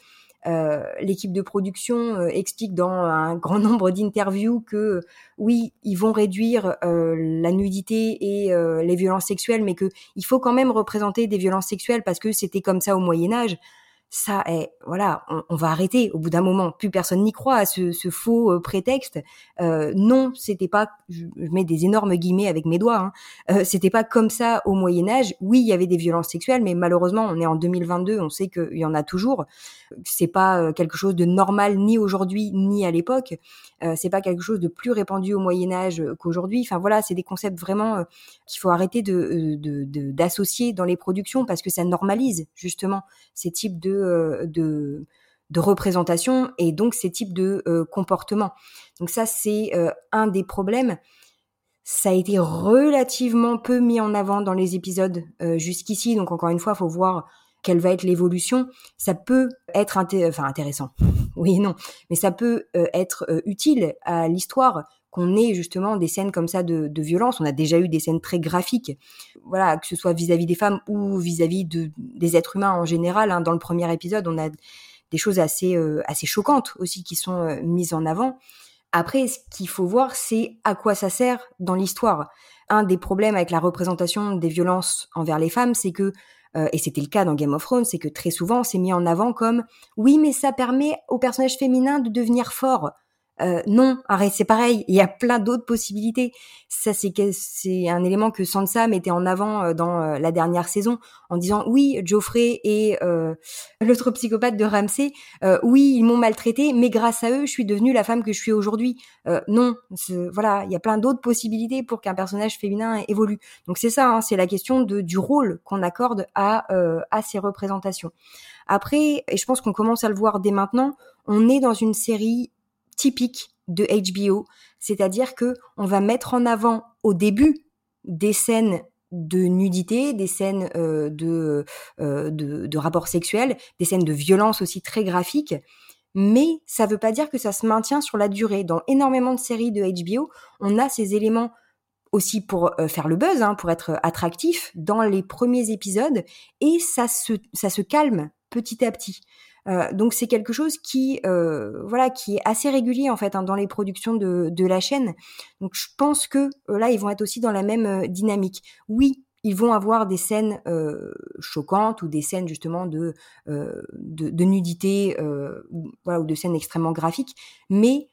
Speaker 4: euh, l'équipe de production euh, explique dans un grand nombre d'interviews que oui, ils vont réduire euh, la nudité et les violences sexuelles, mais que il faut quand même représenter des violences sexuelles parce que c'était comme ça au Moyen Âge ça est voilà on, va arrêter. Au bout d'un moment plus personne n'y croit à ce, faux euh, prétexte. Euh, non c'était pas je, mets des énormes guillemets avec mes doigts hein, euh, c'était pas comme ça au Moyen Âge. Oui il y avait des violences sexuelles mais malheureusement on est en 2022 on sait qu'il y en a toujours. C'est pas euh, quelque chose de normal ni aujourd'hui ni à l'époque. Euh, c'est pas quelque chose de plus répandu au Moyen Âge qu'aujourd'hui. Enfin voilà c'est des concepts vraiment qu'il faut arrêter de d'associer dans les productions parce que ça normalise justement ces types de euh, de, représentation et donc ces types de euh, comportements. Donc ça, c'est euh, un des problèmes. Ça a été relativement peu mis en avant dans les épisodes jusqu'ici. Donc encore une fois, il faut voir quelle va être l'évolution. Ça peut être enfin intéressant, oui et non, mais ça peut être utile à l'histoire qu'on ait justement des scènes comme ça de, violence. On a déjà eu des scènes très graphiques, voilà, que ce soit vis-à-vis des femmes ou vis-à-vis de, des êtres humains en général. Hein. Dans le premier épisode, on a des choses assez, euh, assez choquantes aussi qui sont euh, mises en avant. Après, ce qu'il faut voir, c'est à quoi ça sert dans l'histoire. Un des problèmes avec la représentation des violences envers les femmes, c'est que euh, et c'était le cas dans Game of Thrones, c'est que très souvent c'est mis en avant comme oui, mais ça permet aux personnages féminins de devenir forts. Euh, non, arrête, c'est pareil. Il y a plein d'autres possibilités. Ça, c'est un élément que Sansa mettait en avant euh, dans euh, la dernière saison en disant oui, Geoffrey et l'autre psychopathe de Ramsay, oui, ils m'ont maltraité, mais grâce à eux, je suis devenue la femme que je suis aujourd'hui. non, voilà, il y a plein d'autres possibilités pour qu'un personnage féminin évolue. Donc c'est ça, hein, c'est la question du rôle qu'on accorde à à ces représentations. Après, et je pense qu'on commence à le voir dès maintenant, on est dans une série typique de HBO, c'est-à-dire que on va mettre en avant au début des scènes de nudité, des scènes euh, de, euh, de, de rapports sexuels, des scènes de violence aussi très graphiques, mais ça veut pas dire que ça se maintient sur la durée. Dans énormément de séries de HBO, on a ces éléments aussi pour euh, faire le buzz, hein, pour être attractif dans les premiers épisodes, et se, ça se calme petit à petit. Euh, donc c'est quelque chose qui euh, voilà qui est assez régulier en fait hein, dans les productions de, de, la chaîne. Donc je pense que euh, là ils vont être aussi dans la même euh, dynamique. Oui, ils vont avoir des scènes choquantes ou des scènes justement de de, de, nudité voilà ou de scènes extrêmement graphiques, mais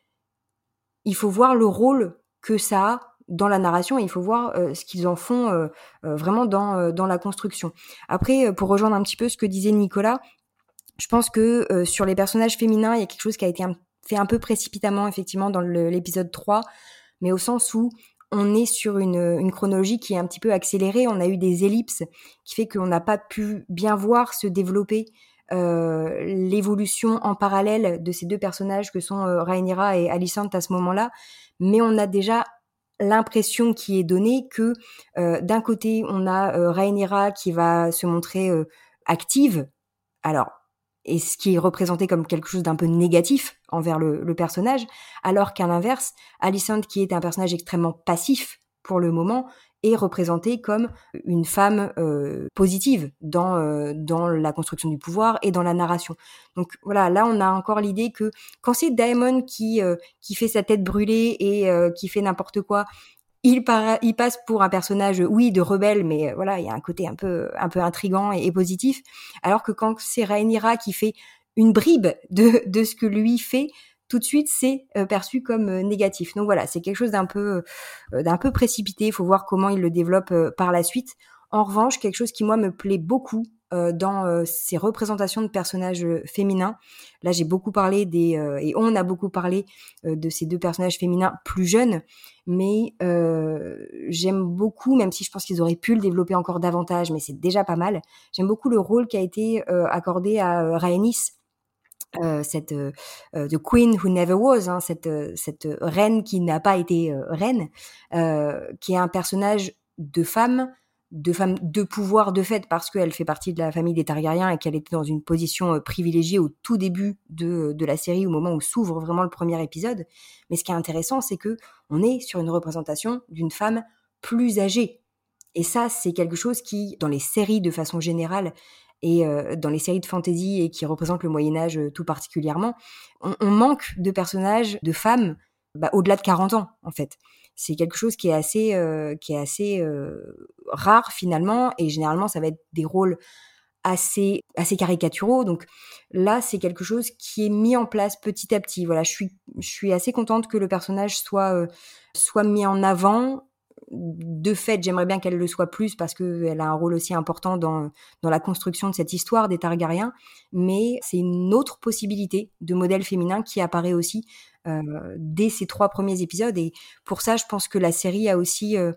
Speaker 4: il faut voir le rôle que ça a dans la narration et il faut voir ce qu'ils en font vraiment dans, dans la construction. Après, pour rejoindre un petit peu ce que disait Nicolas, je pense que euh, sur les personnages féminins, il y a quelque chose qui a été fait un peu précipitamment, effectivement, dans l'épisode 3, mais au sens où on est sur une, chronologie qui est un petit peu accélérée. On a eu des ellipses qui fait qu'on n'a pas pu bien voir se développer euh, l'évolution en parallèle de ces deux personnages que sont euh, Rhaenyra et Alicent à ce moment-là, mais on a déjà l'impression qui est donnée que euh, d'un côté on a euh, Rhaenyra qui va se montrer euh, active, alors et ce qui est représenté comme quelque chose d'un peu négatif envers le, personnage, alors qu'à l'inverse, Alicent qui est un personnage extrêmement passif pour le moment est représentée comme une femme euh, positive dans euh, dans la construction du pouvoir et dans la narration. Donc voilà, là on a encore l'idée que quand c'est Daemon qui euh, qui fait sa tête brûlée et qui fait n'importe quoi, il, il passe pour un personnage oui de rebelle, mais euh, voilà il y a un côté un peu un peu intrigant et, positif. Alors que quand c'est Rhaenyra qui fait une bribe de de ce que lui fait, tout de suite c'est euh, perçu comme euh, négatif. Donc voilà, c'est quelque chose d'un peu d'un peu précipité. Il faut voir comment il le développe par la suite. En revanche, quelque chose qui moi me plaît beaucoup euh, dans euh, ces représentations de personnages euh, féminins. Là, j'ai beaucoup parlé des euh, et on a beaucoup parlé euh, de ces deux personnages féminins plus jeunes, mais euh, j'aime beaucoup, même si je pense qu'ils auraient pu le développer encore davantage, mais c'est déjà pas mal. J'aime beaucoup le rôle qui a été accordé à Rhaenys euh, cette euh, the queen who never was, hein, cette cette reine qui n'a pas été euh, reine, qui est un personnage de femme, de femme de pouvoir de fait parce qu'elle fait partie de la famille des Targaryens et qu'elle était dans une position euh, privilégiée au tout début de de la série, au moment où s'ouvre vraiment le premier épisode. Mais ce qui est intéressant, c'est que on est sur une représentation d'une femme plus âgée. Et ça, c'est quelque chose qui, dans les séries de façon générale, et euh, dans les séries de fantasy et qui représentent le Moyen Âge euh, tout particulièrement, on, on manque de personnages, de femmes, bah, au-delà de 40 ans en fait. C'est quelque chose qui est assez, euh, qui est assez euh, rare finalement, et généralement ça va être des rôles assez, assez caricaturaux. Donc là, c'est quelque chose qui est mis en place petit à petit. Voilà, je suis, je suis assez contente que le personnage soit, euh, soit mis en avant de fait, j'aimerais bien qu'elle le soit plus parce qu'elle a un rôle aussi important dans, dans la construction de cette histoire des Targaryens. Mais c'est une autre possibilité de modèle féminin qui apparaît aussi euh, dès ces trois premiers épisodes. Et pour ça, je pense que la série a aussi euh,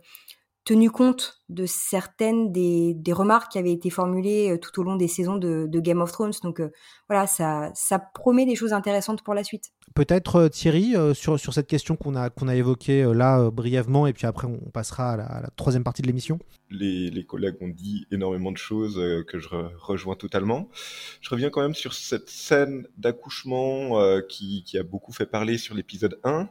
Speaker 4: tenu compte de certaines des, des remarques qui avaient été formulées euh, tout au long des saisons de, Game of Thrones. Donc voilà, ça, ça promet des choses intéressantes pour la suite.
Speaker 1: Peut-être euh, Thierry, euh, sur, sur cette question qu'on a, qu'on a évoquée euh, là brièvement, et puis après on passera à la, troisième partie de l'émission.
Speaker 7: Les, les, collègues ont dit énormément de choses que je re rejoins totalement. Je reviens quand même sur cette scène d'accouchement qui, qui, a beaucoup fait parler sur l'épisode 1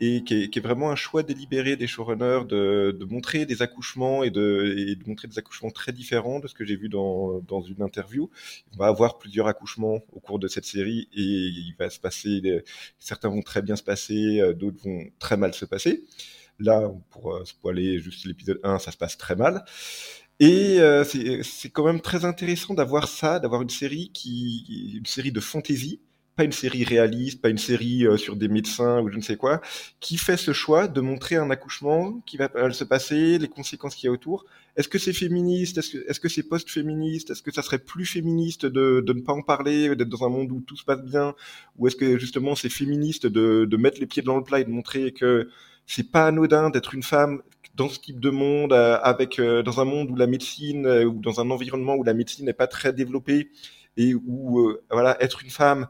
Speaker 7: et qui est, vraiment un choix délibéré des showrunners de, de montrer des accouchements et de, et de, montrer des accouchements très différents de ce que j'ai vu dans, dans une interview. On va avoir plusieurs accouchements au cours de cette série et il va se passer, certains vont très bien se passer, euh, d'autres vont très mal se passer. Là, pour spoiler juste l'épisode 1, ça se passe très mal. Et euh, c'est quand même très intéressant d'avoir ça, d'avoir une série qui, une série de fantasy, pas une série réaliste, pas une série euh, sur des médecins ou je ne sais quoi, qui fait ce choix de montrer un accouchement qui va se passer, les conséquences qu'il y a autour. Est-ce que c'est féministe? Est-ce que est-ce que c'est post-féministe? Est-ce que ça serait plus féministe de, de ne pas en parler, d'être dans un monde où tout se passe bien? Ou est-ce que justement c'est féministe de, de mettre les pieds dans le plat et de montrer que c'est pas anodin d'être une femme dans ce type de monde, euh, avec euh, dans un monde où la médecine euh, ou dans un environnement où la médecine n'est pas très développée et où euh, voilà être une femme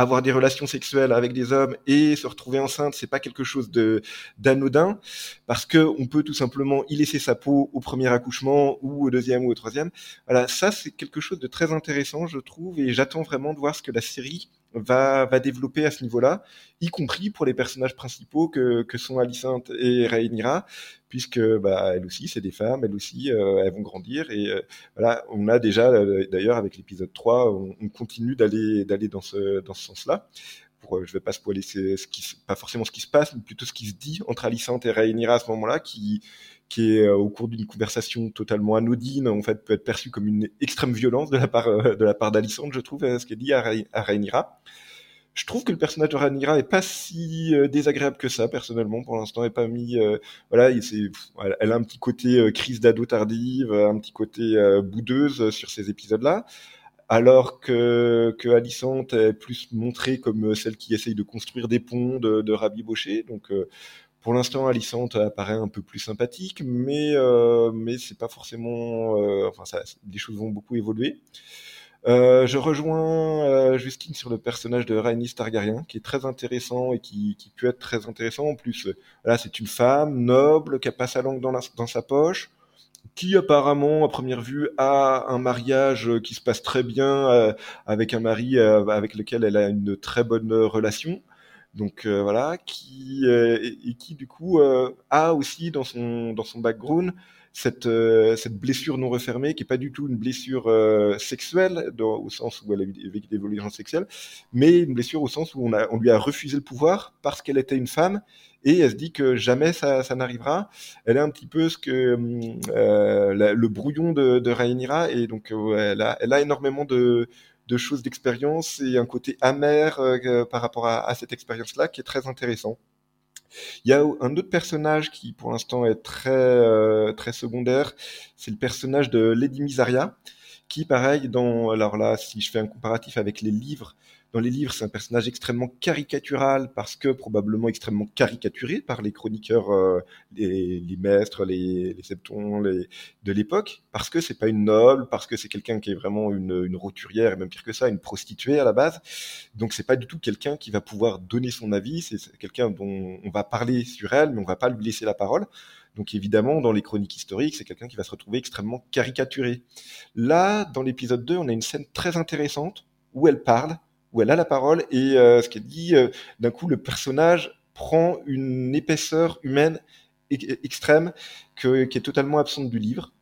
Speaker 7: avoir des relations sexuelles avec des hommes et se retrouver enceinte, c'est pas quelque chose de d'anodin parce que on peut tout simplement y laisser sa peau au premier accouchement ou au deuxième ou au troisième. Voilà, ça c'est quelque chose de très intéressant, je trouve, et j'attends vraiment de voir ce que la série va va développer à ce niveau-là, y compris pour les personnages principaux que que sont Alicent et Rhaenyra, puisque bah elles aussi c'est des femmes, elles aussi euh, elles vont grandir et euh, voilà, on a déjà euh, d'ailleurs avec l'épisode 3, on, on continue d'aller d'aller dans ce dans ce sens-là. Euh, je vais pas spoiler ce, ce qui pas forcément ce qui se passe, mais plutôt ce qui se dit entre Alicent et Rhaenyra à ce moment-là qui qui est euh, au cours d'une conversation totalement anodine, en fait, peut être perçue comme une extrême violence de la part euh, de la part d'Alicent, je trouve, ce qui est dit à, à Rhaenyra. Je trouve que le personnage de Rhaenyra est pas si euh, désagréable que ça, personnellement. Pour l'instant, est pas mis. Euh, voilà, elle a un petit côté euh, crise d'ado tardive, un petit côté boudeuse sur ces épisodes-là alors que, que Alicent est plus montrée comme celle qui essaye de construire des ponts, de, de rabibocher. Donc, euh, pour l'instant, Alicent apparaît un peu plus sympathique, mais euh, mais c'est pas forcément. Euh, enfin, ça, les choses vont beaucoup évoluer. Euh, je rejoins euh, Justine sur le personnage de Rhaenys Targaryen, qui est très intéressant et qui, qui peut être très intéressant. En plus, là, c'est une femme noble qui a pas sa langue dans, sa poche, qui apparemment, à première vue, a un mariage qui se passe très bien euh, avec un mari avec lequel elle a une très bonne relation. Donc euh, voilà, qui et, et, qui du coup a aussi dans son dans son background cette, euh, cette blessure non refermée, qui est pas du tout une blessure euh, sexuelle, au sens où elle a vécu des violences sexuelles, mais une blessure au sens où on, a, on lui a refusé le pouvoir parce qu'elle était une femme, et elle se dit que jamais ça, ça n'arrivera. Elle est un petit peu ce que euh, la, le brouillon de, de Rhaenyra, et donc elle, a, elle a énormément de, de choses d'expérience et un côté amer euh, par rapport à, cette expérience-là qui est très intéressant. Il y a un autre personnage qui, pour l'instant, est très euh, très secondaire. C'est le personnage de Lady Misaria, qui, pareil, dans alors là, si je fais un comparatif avec les livres, dans les livres, c'est un personnage extrêmement caricatural parce que probablement extrêmement caricaturé par les chroniqueurs, euh, les, maîtres, les, les septons les, de l'époque, parce que c'est pas une noble, parce que c'est quelqu'un qui est vraiment une, une roturière et même pire que ça, une prostituée à la base. Donc c'est pas du tout quelqu'un qui va pouvoir donner son avis. C'est quelqu'un dont on va parler sur elle, mais on va pas lui laisser la parole. Donc évidemment, dans les chroniques historiques, c'est quelqu'un qui va se retrouver extrêmement caricaturé. Là, dans l'épisode 2, on a une scène très intéressante où elle parle où elle a la parole et euh, ce qu'elle dit, euh, d'un coup, le personnage prend une épaisseur humaine extrême que, qui est totalement absente du livre.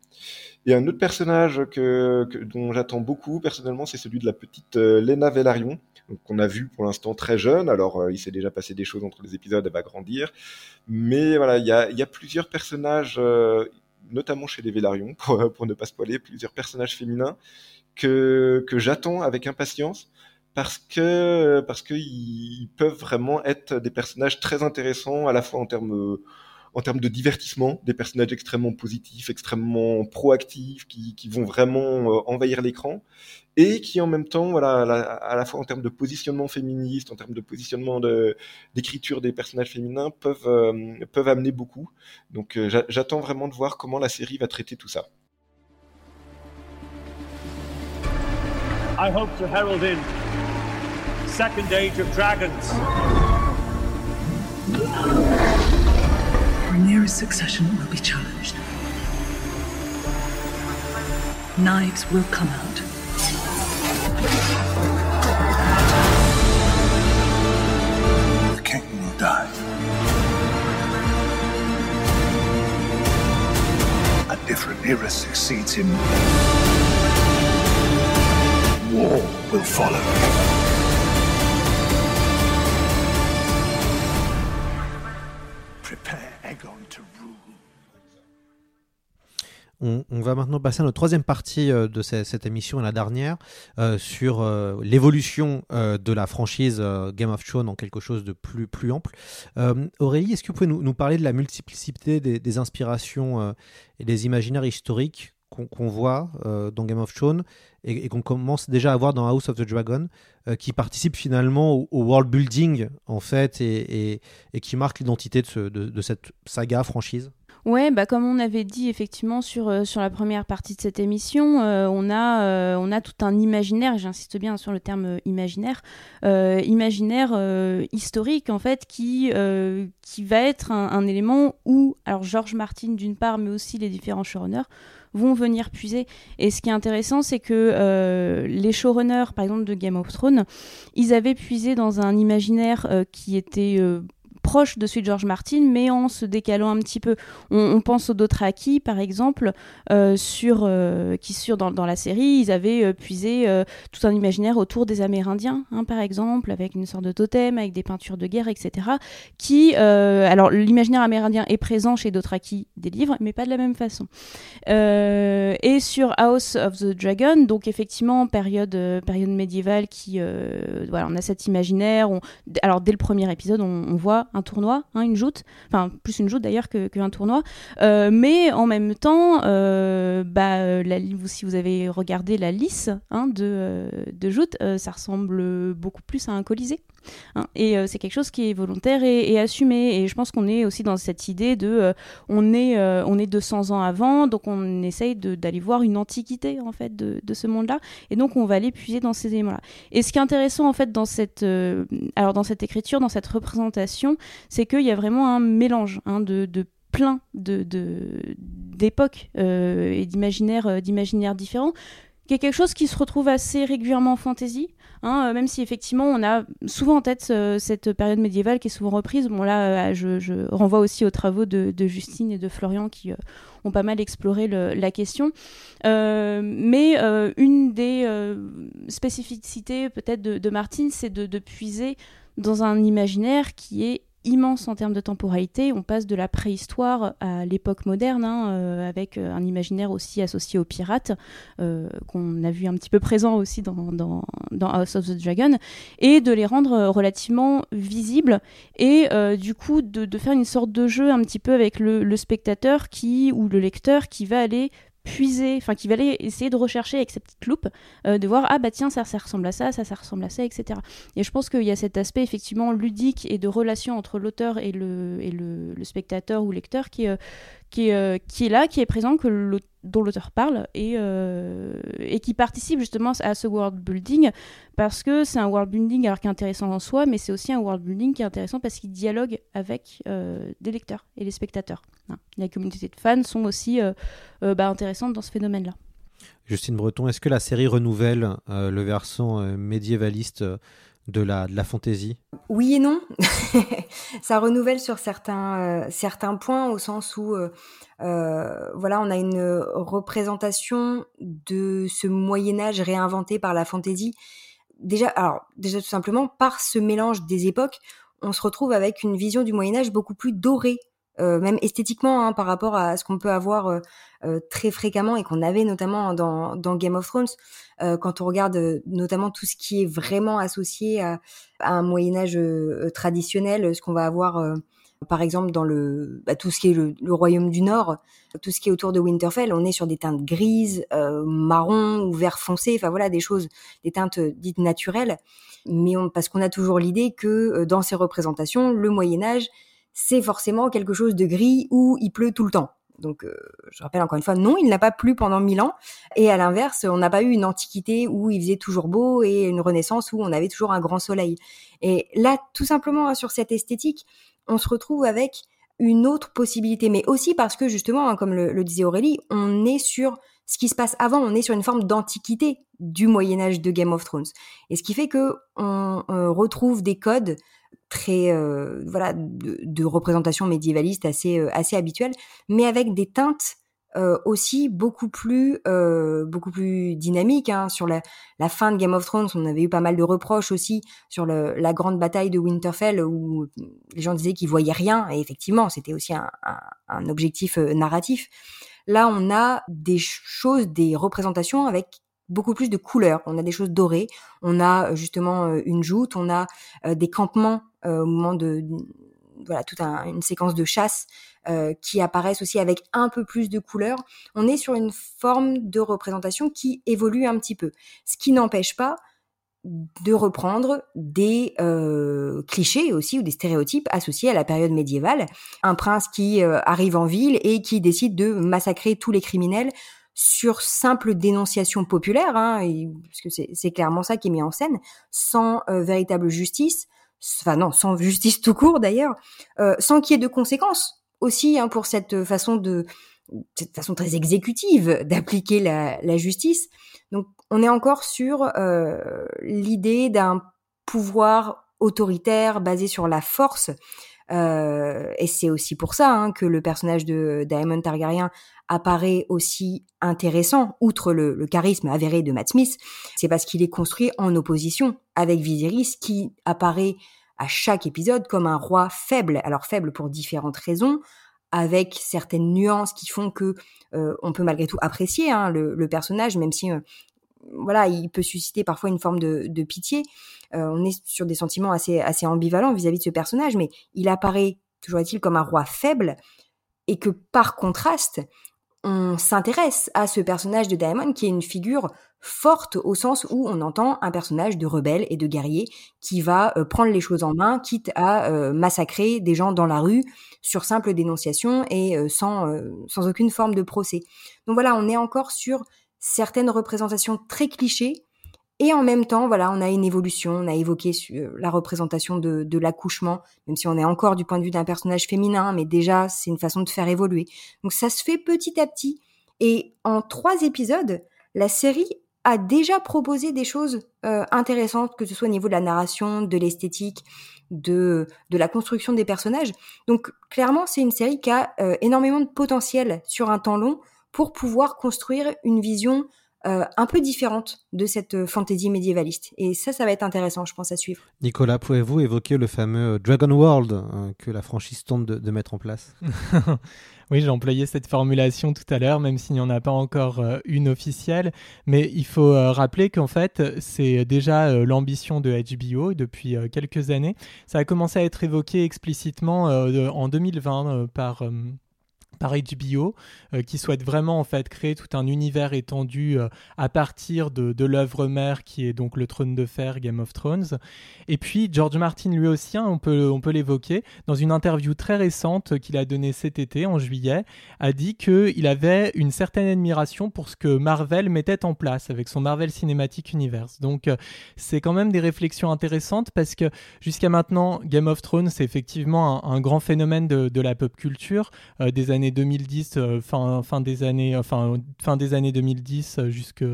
Speaker 7: Et un autre personnage que, dont j'attends beaucoup personnellement, c'est celui de la petite euh, Lena Velaryon, qu'on a vu pour l'instant très jeune. Alors, euh, il s'est déjà passé des choses entre les épisodes, elle va grandir. Mais voilà, il y a, plusieurs personnages, notamment chez les Velaryon, pour, ne pas spoiler, plusieurs personnages féminins que, que j'attends avec impatience parce que parce qu'ils peuvent vraiment être des personnages très intéressants à la fois en termes en termes de divertissement, des personnages extrêmement positifs, extrêmement proactifs, qui, qui vont vraiment euh, envahir l'écran, et qui en même temps, voilà, à la, fois en termes de positionnement féministe, en termes de positionnement d'écriture de, des personnages féminins, peuvent euh, peuvent amener beaucoup. Donc euh, j'attends vraiment de voir comment la série va traiter tout ça.
Speaker 15: I hope to herald second age of dragons.
Speaker 11: Rhaenyra's succession will be challenged. Knives will come out.
Speaker 14: The king will die. And if Rhaenyra succeeds him, war will follow.
Speaker 1: On, va maintenant passer à notre troisième partie euh, de cette, émission, la dernière, euh, sur euh, l'évolution de la franchise Game of Thrones en quelque chose de plus, plus ample. Aurélie, est-ce que vous pouvez nous, parler de la multiplicité des, inspirations et des imaginaires historiques qu'on qu voit dans Game of Thrones et, qu'on commence déjà à voir dans House of the Dragon, qui participe finalement au, world building en fait et, qui marque l'identité de, de, de cette saga franchise?
Speaker 6: Ouais, bah comme on avait dit effectivement sur, euh, sur la première partie de cette émission, euh, on, a, euh, on a tout un imaginaire, j'insiste bien sur le terme imaginaire, imaginaire historique en fait, qui, qui va être un, un, élément où, alors George Martin d'une part, mais aussi les différents showrunners, vont venir puiser. Et ce qui est intéressant, c'est que les showrunners, par exemple de Game of Thrones, ils avaient puisé dans un imaginaire qui était proche de celui de George Martin, mais en se décalant un petit peu. On, pense aux Dothraki, par exemple, euh, sur, euh, qui sur dans, la série, ils avaient euh, puisé tout un imaginaire autour des Amérindiens, hein, par exemple, avec une sorte de totem, avec des peintures de guerre, etc. Qui, alors, l'imaginaire amérindien est présent chez Dothraki des livres, mais pas de la même façon. Et sur House of the Dragon, donc effectivement, période, période médiévale, qui, voilà, on a cet imaginaire. Alors, dès le premier épisode, on, on voit tournoi, hein, une joute, enfin plus une joute d'ailleurs qu'un tournoi, mais en même temps, bah, la, si vous avez regardé la lice hein, de, de joute, ça ressemble beaucoup plus à un colisée. Hein. et c'est quelque chose qui est volontaire et, assumé. Et je pense qu'on est aussi dans cette idée de, on est, on est 200 ans avant, donc on essaye d'aller voir une antiquité en fait de, ce monde-là, et donc on va aller puiser dans ces éléments-là. Et ce qui est intéressant en fait dans cette, euh, alors dans cette écriture, dans cette représentation, c'est qu'il y a vraiment un mélange hein, de, plein de d'époques euh, et d'imaginaires euh, d'imaginaires différents qui est quelque chose qui se retrouve assez régulièrement en fantasy Hein, euh, même si effectivement on a souvent en tête euh, cette période médiévale qui est souvent reprise. Bon là, euh, je, renvoie aussi aux travaux de, Justine et de Florian qui ont pas mal exploré la question. mais une des spécificités peut-être de, de Martine, c'est de, puiser dans un imaginaire qui est immense en termes de temporalité. On passe de la préhistoire à l'époque moderne, hein, euh, avec euh, un imaginaire aussi associé aux pirates, euh, qu'on a vu un petit peu présent aussi dans, House of the Dragon, et de les rendre relativement visibles, et du coup de, faire une sorte de jeu un petit peu avec le, le spectateur qui, ou le lecteur qui va aller puiser, enfin qui va essayer de rechercher avec sa petite loupe, euh, de voir ah bah tiens ça, ça ressemble à ça, ça, ça ressemble à ça, etc. Et je pense qu'il y a cet aspect effectivement ludique et de relation entre l'auteur et le, et le, spectateur ou lecteur qui, euh, qui, euh, qui est là, qui est présent, que dont l'auteur parle et, euh, et qui participe justement à ce world building parce que c'est un world building alors qui est intéressant en soi, mais c'est aussi un world building qui est intéressant parce qu'il dialogue avec euh, des lecteurs et les spectateurs. Hein. La communauté de fans sont aussi bah, intéressantes dans ce phénomène-là.
Speaker 1: Justine Breton, est-ce que la série renouvelle le versant médiévaliste de la, de la fantaisie?
Speaker 4: Oui et non. ça renouvelle sur certains, euh, certains points au sens où euh, euh, voilà, on a une représentation de ce Moyen Âge réinventé par la fantaisie. Déjà, alors déjà tout simplement par ce mélange des époques, on se retrouve avec une vision du Moyen Âge beaucoup plus dorée euh, même esthétiquement hein, par rapport à ce qu'on peut avoir euh, euh, très fréquemment et qu'on avait notamment dans, dans Game of Thrones quand on regarde notamment tout ce qui est vraiment associé à, un Moyen Âge traditionnel, ce qu'on va avoir par exemple dans le bah, tout ce qui est le, royaume du Nord, tout ce qui est autour de Winterfell, on est sur des teintes grises, marron ou vert foncé, enfin voilà des choses, des teintes dites naturelles, mais parce qu'on a toujours l'idée que dans ces représentations, le Moyen Âge c'est forcément quelque chose de gris où il pleut tout le temps. Donc, euh, je rappelle encore une fois, non, il n'a pas plu pendant mille ans. Et à l'inverse, on n'a pas eu une antiquité où il faisait toujours beau et une renaissance où on avait toujours un grand soleil. Et là, tout simplement, hein, sur cette esthétique, on se retrouve avec une autre possibilité, mais aussi parce que justement, hein, comme le, disait Aurélie, on est sur ce qui se passe avant, on est sur une forme d'antiquité du Moyen Âge de Game of Thrones. Et ce qui fait que on retrouve des codes très euh, voilà de, représentation médiévaliste assez euh, assez habituelle, mais avec des teintes euh, aussi beaucoup plus beaucoup plus dynamiques. Hein. Sur la, la, fin de Game of Thrones, on avait eu pas mal de reproches aussi sur le, la grande bataille de Winterfell où les gens disaient qu'ils voyaient rien et effectivement c'était aussi un, un, un objectif narratif. Là, on a des choses, des représentations avec beaucoup plus de couleurs. On a des choses dorées, on a justement une joute, on a des campements euh, au moment de voilà toute une séquence de chasse euh, qui apparaissent aussi avec un peu plus de couleurs. On est sur une forme de représentation qui évolue un petit peu, ce qui n'empêche pas de reprendre des euh, clichés aussi ou des stéréotypes associés à la période médiévale. Un prince qui arrive en ville et qui décide de massacrer tous les criminels sur simple dénonciation populaire, hein, parce que c'est clairement ça qui est mis en scène, sans véritable justice, enfin non, sans justice tout court d'ailleurs, euh, sans qu'il y ait de conséquences aussi hein, pour cette façon de cette façon très exécutive d'appliquer la, la, justice. Donc on est encore sur euh, l'idée d'un pouvoir autoritaire basé sur la force. Euh, et c'est aussi pour ça hein, que le personnage de Daemon Targaryen apparaît aussi intéressant, outre le, charisme avéré de Matt Smith, c'est parce qu'il est construit en opposition avec Viserys, qui apparaît à chaque épisode comme un roi faible. Alors faible pour différentes raisons, avec certaines nuances qui font que euh, on peut malgré tout apprécier hein, le, le, personnage, même si euh, voilà, il peut susciter parfois une forme de, pitié. Euh, on est sur des sentiments assez, assez ambivalents vis-à-vis de ce personnage, mais il apparaît, toujours est-il, comme un roi faible, et que par contraste, on s'intéresse à ce personnage de Daemon qui est une figure forte au sens où on entend un personnage de rebelle et de guerrier qui va euh, prendre les choses en main, quitte à euh, massacrer des gens dans la rue sur simple dénonciation et sans, sans aucune forme de procès. Donc voilà, on est encore sur certaines représentations très clichés et en même temps, voilà, on a une évolution. On a évoqué la représentation de, de l'accouchement, même si on est encore du point de vue d'un personnage féminin, mais déjà, c'est une façon de faire évoluer. Donc ça se fait petit à petit. Et en trois épisodes, la série a déjà proposé des choses euh, intéressantes, que ce soit au niveau de la narration, de l'esthétique, de, de la construction des personnages. Donc clairement, c'est une série qui a euh, énormément de potentiel sur un temps long pour pouvoir construire une vision euh, un peu différente de cette fantaisie médiévaliste. Et ça, ça va être intéressant, je pense, à suivre.
Speaker 1: Nicolas, pouvez-vous évoquer le fameux Dragon World que la franchise tente de mettre en place?
Speaker 3: Oui, j'ai employé cette formulation tout à l'heure, même s'il n'y en a pas encore euh, une officielle. Mais il faut euh, rappeler qu'en fait, c'est déjà euh, l'ambition de HBO depuis quelques années. Ça a commencé à être évoqué explicitement en 2020 par par HBO, euh, qui souhaite vraiment en fait créer tout un univers étendu euh, à partir de, l'œuvre mère qui est donc le Trône de Fer, Game of Thrones. Et puis George Martin lui aussi, hein, on peut, on peut l'évoquer, dans une interview très récente qu'il a donnée cet été, en juillet, a dit qu'il avait une certaine admiration pour ce que Marvel mettait en place avec son Marvel Cinematic Universe. Donc euh, c'est quand même des réflexions intéressantes parce que jusqu'à maintenant, Game of Thrones, c'est effectivement un, un, grand phénomène de, de la pop culture des années 2010, euh, fin, fin, des années, enfin, fin des années 2010, euh, jusque,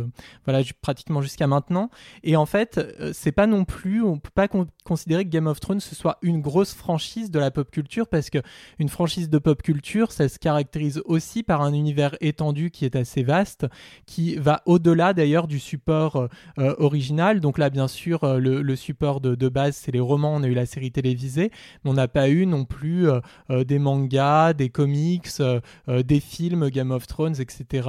Speaker 3: voilà, pratiquement jusqu'à maintenant. Et en fait, euh, c'est pas non plus, on peut pas considérer que Game of Thrones ce soit une grosse franchise de la pop culture parce que une franchise de pop culture, ça se caractérise aussi par un univers étendu qui est assez vaste, qui va au-delà d'ailleurs du support original. Donc là, bien sûr, le, support de base, c'est les romans. On a eu la série télévisée, mais on n'a pas eu non plus des mangas, des comics, euh, euh, des films, Game of Thrones, etc.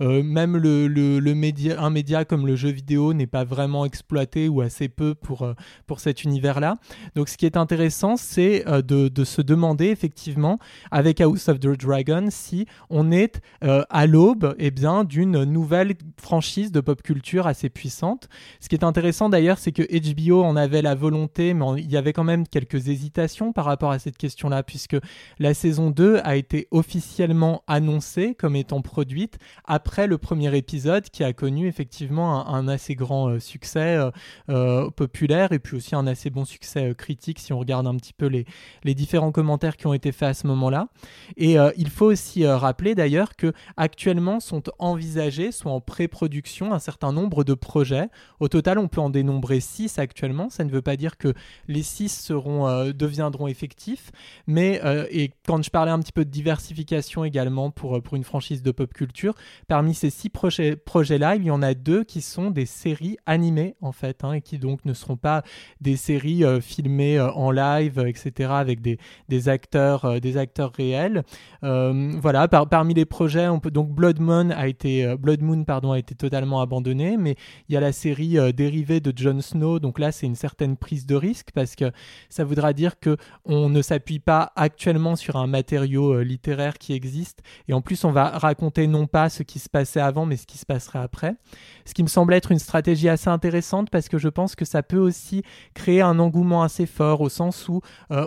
Speaker 3: Euh, même le, le, média, un média comme le jeu vidéo n'est pas vraiment exploité ou assez peu pour, pour cet univers-là. Donc ce qui est intéressant, c'est de, de, se demander effectivement avec House of the Dragon si on est à l'aube eh bien d'une nouvelle franchise de pop culture assez puissante. Ce qui est intéressant d'ailleurs, c'est que HBO en avait la volonté, mais il y avait quand même quelques hésitations par rapport à cette question-là, puisque la saison 2 a été officiellement annoncée comme étant produite après le premier épisode qui a connu effectivement un, assez grand euh, succès euh, euh, populaire et puis aussi un assez bon succès critique si on regarde un petit peu les, les différents commentaires qui ont été faits à ce moment-là. Et il faut aussi rappeler d'ailleurs que actuellement sont envisagés, sont en pré-production un certain nombre de projets. Au total, on peut en dénombrer 6 actuellement. Ça ne veut pas dire que les 6 seront, deviendront effectifs, mais et quand je parlais un petit peu de diversité également pour, euh, pour une franchise de pop culture. Parmi ces six projets, projets-là, il y en a deux qui sont des séries animées en fait, hein, et qui donc ne seront pas des séries euh, filmées euh, en live, etc., avec des, des acteurs, des acteurs réels. voilà, par, parmi les projets, donc Blood Moon a été, Blood Moon pardon, a été totalement abandonné, mais il y a la série dérivée de Jon Snow, donc là c'est une certaine prise de risque parce que ça voudra dire que on ne s'appuie pas actuellement sur un matériau littéraire qui existe. Et en plus, on va raconter non pas ce qui se passait avant, mais ce qui se passerait après. Ce qui me semble être une stratégie assez intéressante parce que je pense que ça peut aussi créer un engouement assez fort au sens où euh,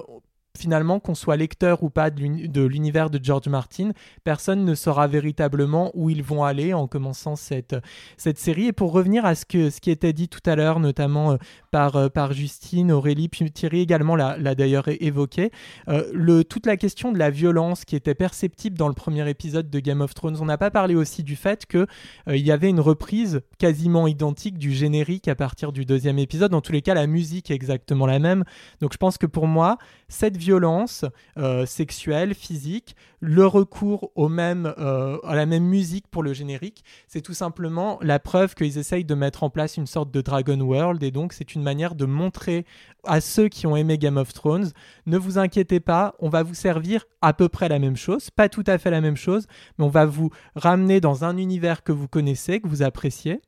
Speaker 3: finalement, qu'on soit lecteur ou pas de l'univers de George Martin, personne ne saura véritablement où ils vont aller en commençant cette, série. Et pour revenir à ce, qui était dit tout à l'heure, notamment euh, par, euh, par Justine, Aurélie, puis Thierry également l'a d'ailleurs évoqué, euh, toute la question de la violence qui était perceptible dans le premier épisode de Game of Thrones. On n'a pas parlé aussi du fait qu'il il y avait une reprise quasiment identique du générique à partir du deuxième épisode. Dans tous les cas, la musique est exactement la même. Donc je pense que pour moi, cette violence euh, sexuelle, physique, le recours au même, euh, à la même musique pour le générique, c'est tout simplement la preuve qu'ils essayent de mettre en place une sorte de Dragon World et donc c'est une manière de montrer à ceux qui ont aimé Game of Thrones, ne vous inquiétez pas, on va vous servir à peu près la même chose, pas tout à fait la même chose, mais on va vous ramener dans un univers que vous connaissez, que vous appréciez.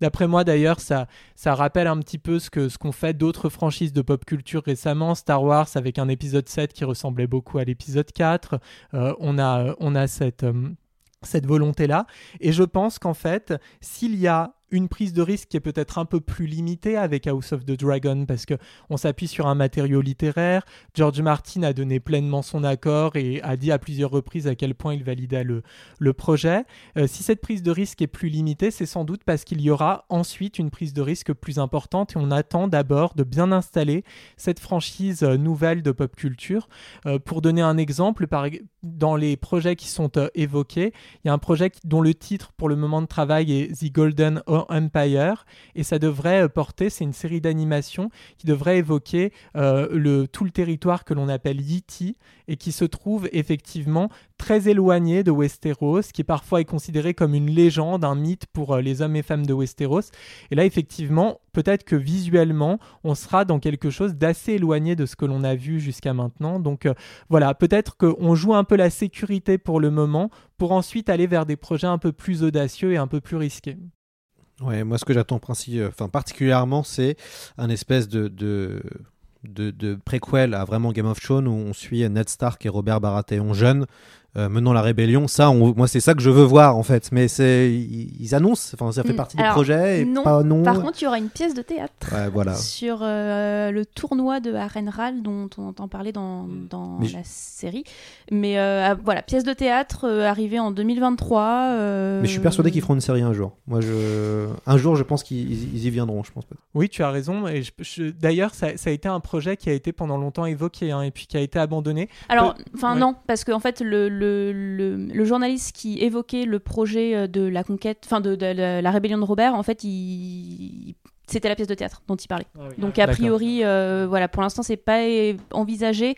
Speaker 3: D'après moi d'ailleurs, ça, ça rappelle un petit peu ce qu'ont fait d'autres franchises de pop culture récemment. Star Wars avec un épisode 7 qui ressemblait beaucoup à l'épisode 4. Euh, on a, cette cette volonté-là. Et je pense qu'en fait, s'il y a une prise de risque qui est peut-être un peu plus limitée avec House of the Dragon parce que on s'appuie sur un matériau littéraire. George Martin a donné pleinement son accord et a dit à plusieurs reprises à quel point il validait le, projet. Euh, si cette prise de risque est plus limitée, c'est sans doute parce qu'il y aura ensuite une prise de risque plus importante et on attend d'abord de bien installer cette franchise euh, nouvelle de pop culture. Euh, pour donner un exemple, dans les projets qui sont évoqués, il y a un projet dont le titre pour le moment de travail est The Golden Empire et ça devrait euh, porter, c'est une série d'animation qui devrait évoquer euh, le, tout le territoire que l'on appelle Yiti et qui se trouve effectivement très éloigné de Westeros, qui parfois est considéré comme une légende, un mythe pour euh, les hommes et femmes de Westeros. Et là, effectivement, peut-être que visuellement, on sera dans quelque chose d'assez éloigné de ce que l'on a vu jusqu'à maintenant. Donc voilà, peut-être qu'on joue un peu la sécurité pour le moment, pour ensuite aller vers des projets un peu plus audacieux et un peu plus risqués.
Speaker 1: Ouais, moi ce que j'attends enfin, particulièrement, c'est un espèce de, de, de, préquel à vraiment Game of Thrones où on suit Ned Stark et Robert Baratheon jeunes euh, menant la rébellion. Ça, moi, c'est ça que je veux voir en fait. Mais c'est, ils, annoncent, enfin, ça fait mm. partie du projet. Et
Speaker 6: non.
Speaker 1: Pas, non.
Speaker 6: Par contre, il y aura une pièce de théâtre
Speaker 1: voilà.
Speaker 6: sur euh, le tournoi de Arenral dont on entend parler dans, mm. dans la série. Mais euh, ah, voilà, pièce de théâtre arrivée en 2023.
Speaker 1: Mais je suis persuadé qu'ils feront une série un jour. Moi, je... un jour, je pense qu'ils y viendront. Je pense.
Speaker 3: Oui, tu as raison. Et D'ailleurs, ça, ça, a été un projet qui a été pendant longtemps évoqué hein, et puis qui a été abandonné.
Speaker 6: Alors, enfin non, parce qu'en fait, le le, journaliste qui évoquait le projet euh, de la conquête, enfin de, la, rébellion de Robert, en fait, il, c'était la pièce de théâtre dont il parlait. Ah Donc a priori, euh, voilà, pour l'instant, c'est pas envisagé.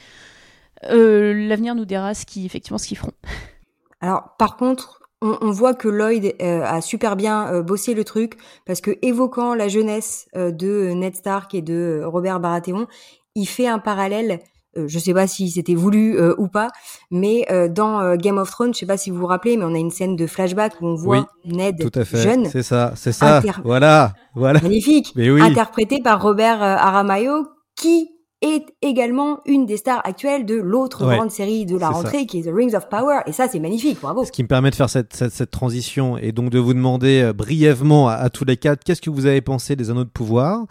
Speaker 6: Euh, l'avenir nous dira ce qui, effectivement, ce qu'ils feront.
Speaker 4: Alors, par contre, on, voit que Lloyd a super bien bossé le truc parce que évoquant la jeunesse de Ned Stark et de Robert Baratheon, il fait un parallèle euh, je sais pas si c'était voulu euh, ou pas, mais euh, dans Game of Thrones, je sais pas si vous vous rappelez, mais on a une scène de flashback où on voit Ned
Speaker 1: tout à fait.
Speaker 4: jeune.
Speaker 1: C'est ça, c'est ça. Voilà, voilà.
Speaker 4: Magnifique. Interprété par Robert Aramayo, qui est également une des stars actuelles de l'autre grande série de la rentrée qui est The Rings of Power. Et ça, c'est magnifique. Bravo.
Speaker 1: Ce qui me permet de faire cette, cette, transition et donc de vous demander brièvement à, à tous les quatre, qu'est-ce que vous avez pensé des Anneaux de Pouvoir?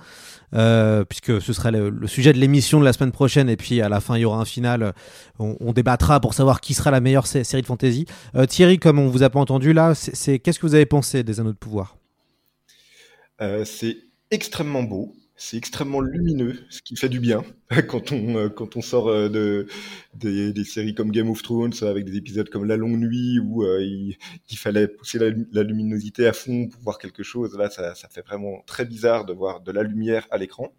Speaker 1: Euh, puisque ce sera le, sujet de l'émission de la semaine prochaine, et puis à la fin il y aura un final. On, débattra pour savoir qui sera la meilleure série de fantasy. Euh, Thierry, comme on vous a pas entendu là, c'est qu'est-ce que vous avez pensé des Anneaux de Pouvoir?
Speaker 7: Euh, C'est extrêmement beau. C'est extrêmement lumineux, ce qui fait du bien quand on, euh, quand on sort euh, de, des, séries comme Game of Thrones, avec des épisodes comme La Longue Nuit, où euh, il, fallait pousser la, luminosité à fond pour voir quelque chose. Là, ça, ça fait vraiment très bizarre de voir de la lumière à l'écran.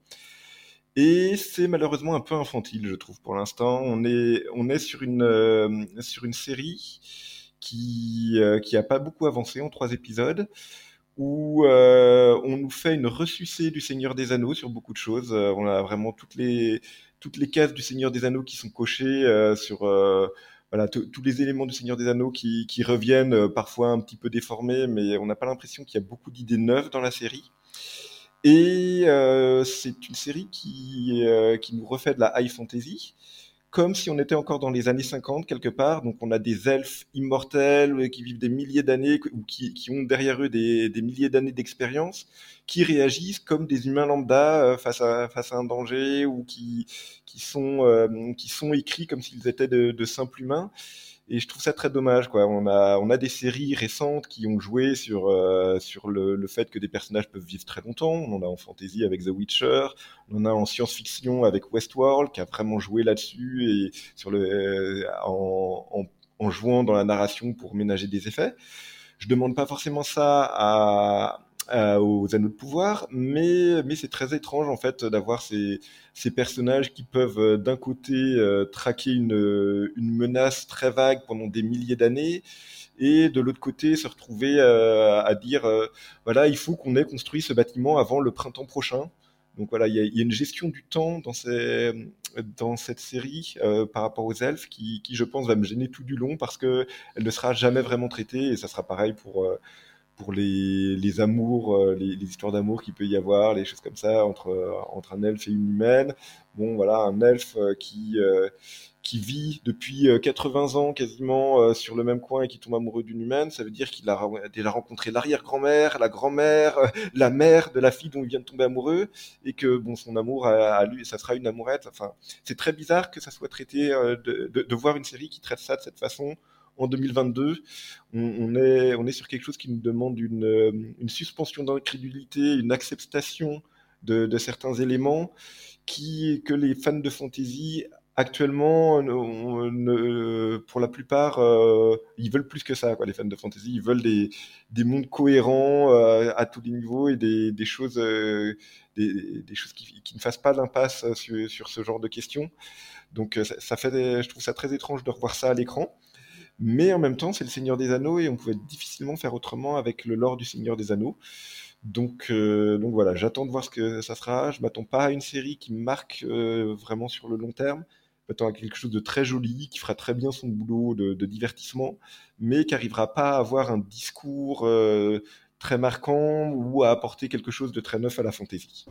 Speaker 7: Et c'est malheureusement un peu infantile, je trouve, pour l'instant. On est, on est sur, une, sur une série qui, qui a pas beaucoup avancé en trois épisodes où euh, on nous fait une ressucée du Seigneur des Anneaux sur beaucoup de choses. Euh, on a vraiment toutes les toutes les cases du Seigneur des Anneaux qui sont cochées euh, sur voilà tous les éléments du Seigneur des Anneaux qui, qui reviennent parfois un petit peu déformés, mais on n'a pas l'impression qu'il y a beaucoup d'idées neuves dans la série. Et c'est une série qui qui nous refait de la high fantasy comme si on était encore dans les années 50 quelque part. Donc on a des elfes immortels euh, qui vivent des milliers d'années ou qui, ont derrière eux des, milliers d'années d'expérience, qui réagissent comme des humains lambda euh, face à un danger ou qui sont euh, qui sont écrits comme s'ils étaient de simples humains. Et je trouve ça très dommage. Quoi. On, a, on a des séries récentes qui ont joué sur, euh, sur le, le, fait que des personnages peuvent vivre très longtemps. On en a en fantasy avec The Witcher. On en a en science-fiction avec Westworld, qui a vraiment joué là-dessus et sur le, euh, en, en, en, jouant dans la narration pour ménager des effets. Je demande pas forcément ça à, euh, aux anneaux de pouvoir, mais, mais c'est très étrange en fait d'avoir ces, ces personnages qui peuvent euh, d'un côté euh, traquer une, une menace très vague pendant des milliers d'années et de l'autre côté se retrouver à dire voilà il faut qu'on ait construit ce bâtiment avant le printemps prochain. Donc voilà, il y, a, une gestion du temps dans, ces, dans cette série par rapport aux elfes qui, qui, je pense, va me gêner tout du long parce que elle ne sera jamais vraiment traitée et ça sera pareil pour pour les, amours, euh, les, histoires d'amour qu'il peut y avoir, les choses comme ça entre, euh, entre un elfe et une humaine. Bon, voilà, un elfe euh, qui, qui vit depuis 80 ans quasiment sur le même coin et qui tombe amoureux d'une humaine, ça veut dire qu'il a déjà rencontré l'arrière-grand-mère, la grand-mère, la mère de la fille dont il vient de tomber amoureux, et que bon, son amour à, lui, ça sera une amourette. Enfin, c'est très bizarre que ça soit traité, de, de voir une série qui traite ça de cette façon en 2022, on, est, on est sur quelque chose qui nous demande une, euh, une suspension d'incrédulité, une acceptation de, certains éléments qui, que les fans de fantasy actuellement, pour la plupart, euh, ils veulent plus que ça, les fans de fantasy. Ils veulent des, des mondes cohérents euh, à tous les niveaux et des, des choses, des, des, choses qui, qui, ne fassent pas d'impasse sur, sur, ce genre de questions. Donc, ça, fait, je trouve ça très étrange de revoir ça à l'écran. Mais en même temps, c'est le Seigneur des Anneaux et on pouvait difficilement faire autrement avec le lore du Seigneur des Anneaux. Donc, euh, donc voilà, j'attends de voir ce que ça sera. Je m'attends pas à une série qui marque euh, vraiment sur le long terme. Je m'attends à quelque chose de très joli, qui fera très bien son boulot de, divertissement, mais qui arrivera pas à avoir un discours euh, très marquant ou à apporter quelque chose de très neuf à la fantaisie.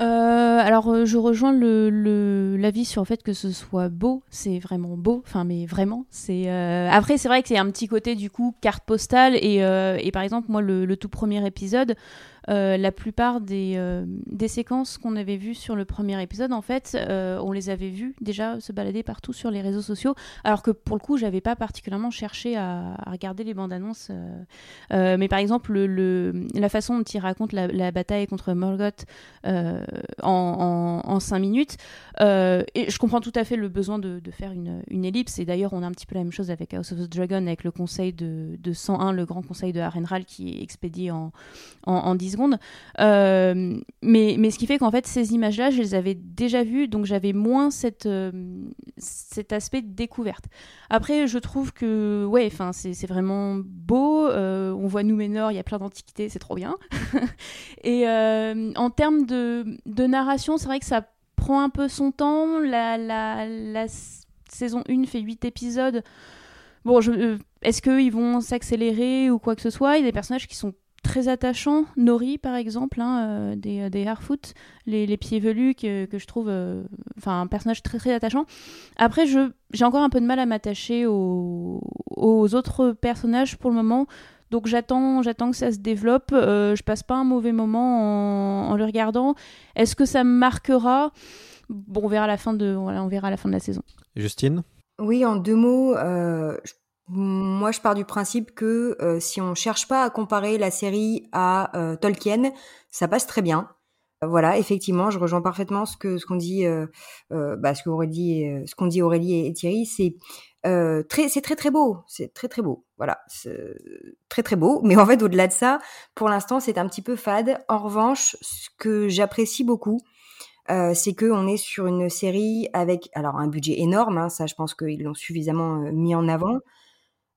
Speaker 6: Euh, alors, euh, je rejoins le, l'avis sur le fait que ce soit beau. C'est vraiment beau. Enfin, mais vraiment. C'est euh, après, c'est vrai que c'est un petit côté du coup carte postale et, et par exemple moi le, le, tout premier épisode, euh, la plupart des, euh, des séquences qu'on avait vues sur le premier épisode, en fait, euh, on les avait vues déjà se balader partout sur les réseaux sociaux, alors que pour le coup, j'avais pas particulièrement cherché à, regarder les bandes annonces. mais par exemple, le, la façon dont il raconte la, bataille contre Morgoth en, en, cinq minutes, et je comprends tout à fait le besoin de, faire une, ellipse, et d'ailleurs, on a un petit peu la même chose avec House of the Dragon, avec le conseil de, de 101, le grand conseil de Harrenhal qui est expédié en, en, en 10 secondes. Euh, mais, ce qui fait qu'en fait, ces images-là, je les avais déjà vues, donc j'avais moins euh, cet aspect de découverte. Après, je trouve que, ouais, c'est vraiment beau. Euh, on voit Nouménor, il y a plein d'antiquités, c'est trop bien. Et en termes de, narration, c'est vrai que ça prend un peu son temps. La saison 1 fait 8 épisodes. Bon, est-ce qu'ils vont s'accélérer ou quoi que ce soit? Il y a des personnages qui sont très attachant. Nori, par exemple, hein, euh, des, euh, des Harfoot, les, les, pieds velus que, que je trouve euh, enfin un personnage très très attachant. Après, j'ai encore un peu de mal à m'attacher aux, aux, autres personnages pour le moment. Donc j'attends, j'attends que ça se développe. je passe pas un mauvais moment en, en le regardant. Est-ce que ça me marquera? Bon, on verra à la fin de, voilà, on verra à la fin de la saison.
Speaker 1: Justine?
Speaker 4: Oui, en deux mots, je moi, je pars du principe que euh, si on cherche pas à comparer la série à euh, Tolkien, ça passe très bien. Euh, voilà, effectivement, je rejoins parfaitement ce que ce qu'on dit, bah, ce Aurélie, ce qu'on dit Aurélie et, Thierry, c'est très, c'est très très beau, c'est très très beau. Voilà, très très beau. Mais en fait, au-delà de ça, pour l'instant, c'est un petit peu fade. En revanche, ce que j'apprécie beaucoup, euh, c'est que on est sur une série avec alors un budget énorme, hein, ça je pense qu'ils l'ont suffisamment mis en avant,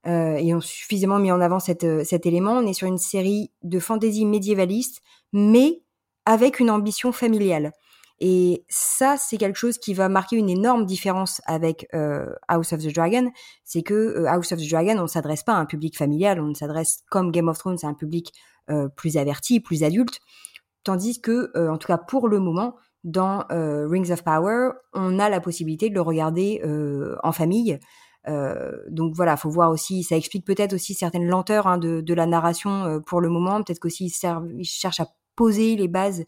Speaker 4: euh, et ont suffisamment mis en avant cette, euh, cet élément. On est sur une série de fantasy médiévaliste, mais avec une ambition familiale. Et ça, c'est quelque chose qui va marquer une énorme différence avec euh, House of the Dragon. C'est que euh, House of the Dragon, on ne s'adresse pas à un public familial, on s'adresse comme Game of Thrones à un public euh, plus averti, plus adulte. Tandis que, euh, en tout cas pour le moment, dans Rings of Power, on a la possibilité de le regarder en famille donc voilà, faut voir aussi, ça explique peut-être aussi certaines lenteurs hein, de, la narration euh, pour le moment. Peut-être qu'aussi ils, cherchent à poser les bases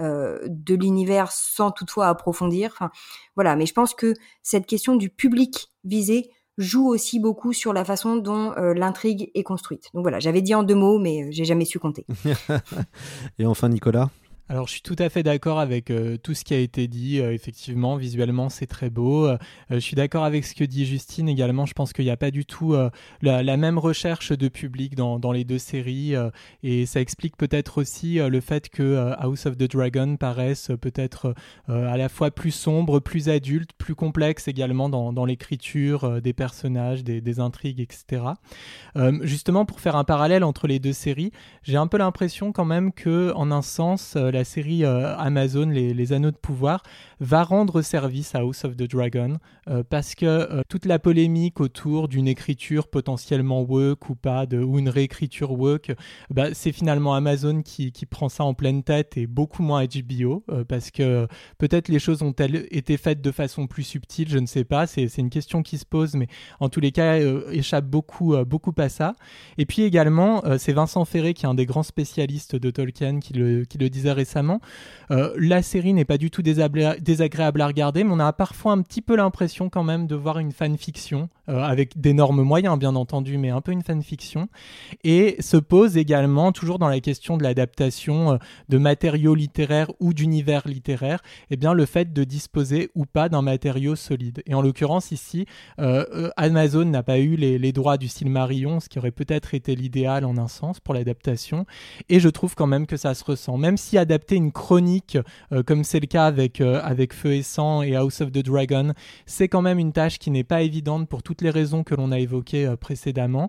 Speaker 4: euh, de l'univers sans toutefois approfondir. Enfin, voilà, mais je pense que cette question du public visé joue aussi beaucoup sur la façon dont euh, l'intrigue est construite. Donc voilà, j'avais dit en deux mots, mais j'ai jamais su compter.
Speaker 1: Et enfin, Nicolas?
Speaker 3: Alors je suis tout à fait d'accord avec euh, tout ce qui a été dit. Euh, effectivement, visuellement c'est très beau. Euh, je suis d'accord avec ce que dit Justine également. Je pense qu'il n'y a pas du tout la, même recherche de public dans, les deux séries et ça explique peut-être aussi le fait que House of the Dragon paraisse peut-être à la fois plus sombre, plus adulte, plus complexe également dans, dans l'écriture des personnages, des, des, intrigues, etc. justement pour faire un parallèle entre les deux séries, j'ai un peu l'impression quand même que en un sens la série Amazon, les, Anneaux de pouvoir, va rendre service à House of the Dragon parce que toute la polémique autour d'une écriture potentiellement woke ou pas, de, ou une réécriture woke, bah, c'est finalement Amazon qui, qui, prend ça en pleine tête et beaucoup moins HBO parce que peut-être les choses ont-elles été faites de façon plus subtile, je ne sais pas, c'est une question qui se pose, mais en tous les cas, échappe beaucoup, beaucoup à ça. Et puis également, c'est Vincent Ferré qui est un des grands spécialistes de Tolkien qui le, qui le disait récemment. La série n'est pas du tout désagréable à regarder, mais on a parfois un petit peu l'impression quand même de voir une fanfiction, avec d'énormes moyens bien entendu, mais un peu une fanfiction. Et se pose également, toujours dans la question de l'adaptation de matériaux littéraires ou d'univers littéraire, eh bien le fait de disposer ou pas d'un matériau solide. Et en l'occurrence ici, Amazon n'a pas eu les, droits du Silmarillion, ce qui aurait peut-être été l'idéal en un sens pour l'adaptation. Et je trouve quand même que ça se ressent. Même si adapter une chronique, euh, comme c'est le cas avec, euh, avec Feu et Sang et House of the Dragon, c'est quand même une tâche qui n'est pas évidente pour toutes les raisons que l'on a évoquées euh, précédemment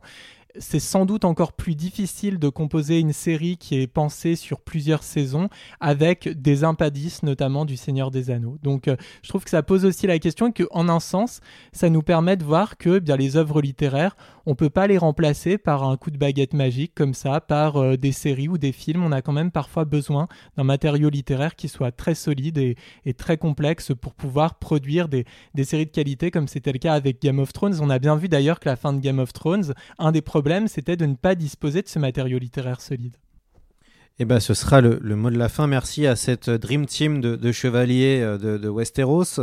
Speaker 3: c'est sans doute encore plus difficile de composer une série qui est pensée sur plusieurs saisons avec des impadices, notamment du Seigneur des Anneaux. Donc, euh, je trouve que ça pose aussi la question que, en un sens, ça nous permet de voir que eh bien les œuvres littéraires, on peut pas les remplacer par un coup de baguette magique comme ça, par euh, des séries ou des films. On a quand même parfois besoin d'un matériau littéraire qui soit très solide et, très complexe pour pouvoir produire des, des séries de qualité, comme c'était le cas avec Game of Thrones. On a bien vu d'ailleurs que la fin de Game of Thrones, un des problème, c'était de ne pas disposer de ce matériau littéraire solide.
Speaker 1: Eh ben, ce sera le, mot de la fin. Merci à cette Dream Team de, chevaliers euh, de, Westeros.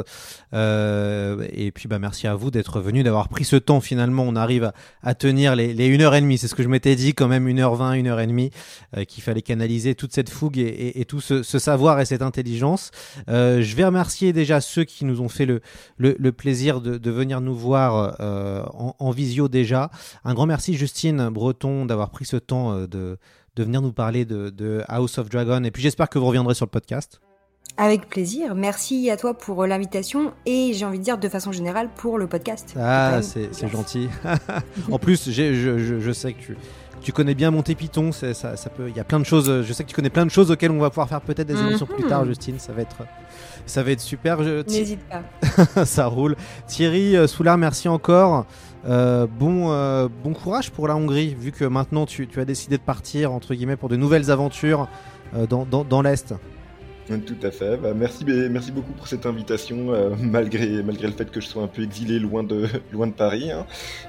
Speaker 1: Euh, et puis, bah, merci à vous d'être venu, d'avoir pris ce temps. Finalement, on arrive à, tenir les, les 1h30. C'est ce que je m'étais dit, quand même, 1h20, 1h30, euh, qu'il fallait canaliser toute cette fougue et, tout ce, savoir et cette intelligence. je vais remercier déjà ceux qui nous ont fait le, le, plaisir de, venir nous voir en, en visio déjà. Un grand merci, Justine Breton, d'avoir pris ce temps de de venir nous parler de, House of Dragon. Et puis j'espère que vous reviendrez sur le podcast.
Speaker 4: Avec plaisir. Merci à toi pour euh, l'invitation et j'ai envie de dire de façon générale pour le podcast.
Speaker 1: Ah, c'est gentil. en plus, je, sais que tu, tu connais bien Monté Python. Ça, ça peut, il y a plein de choses. Je sais que tu connais plein de choses auxquelles on va pouvoir faire peut-être des émissions plus tard, mhm. Justine. Ça va être, ça va être super.
Speaker 4: N'hésite pas.
Speaker 1: ça roule. Thierry euh, Soulard, merci encore. Euh, bon, euh, bon courage pour la Hongrie, vu que maintenant tu, as décidé de partir, entre guillemets, pour de nouvelles aventures euh, dans, l'Est.
Speaker 7: Tout à fait. Bah, merci, beaucoup pour cette invitation, malgré, le fait que je sois un peu exilé loin de, loin de Paris. Hein.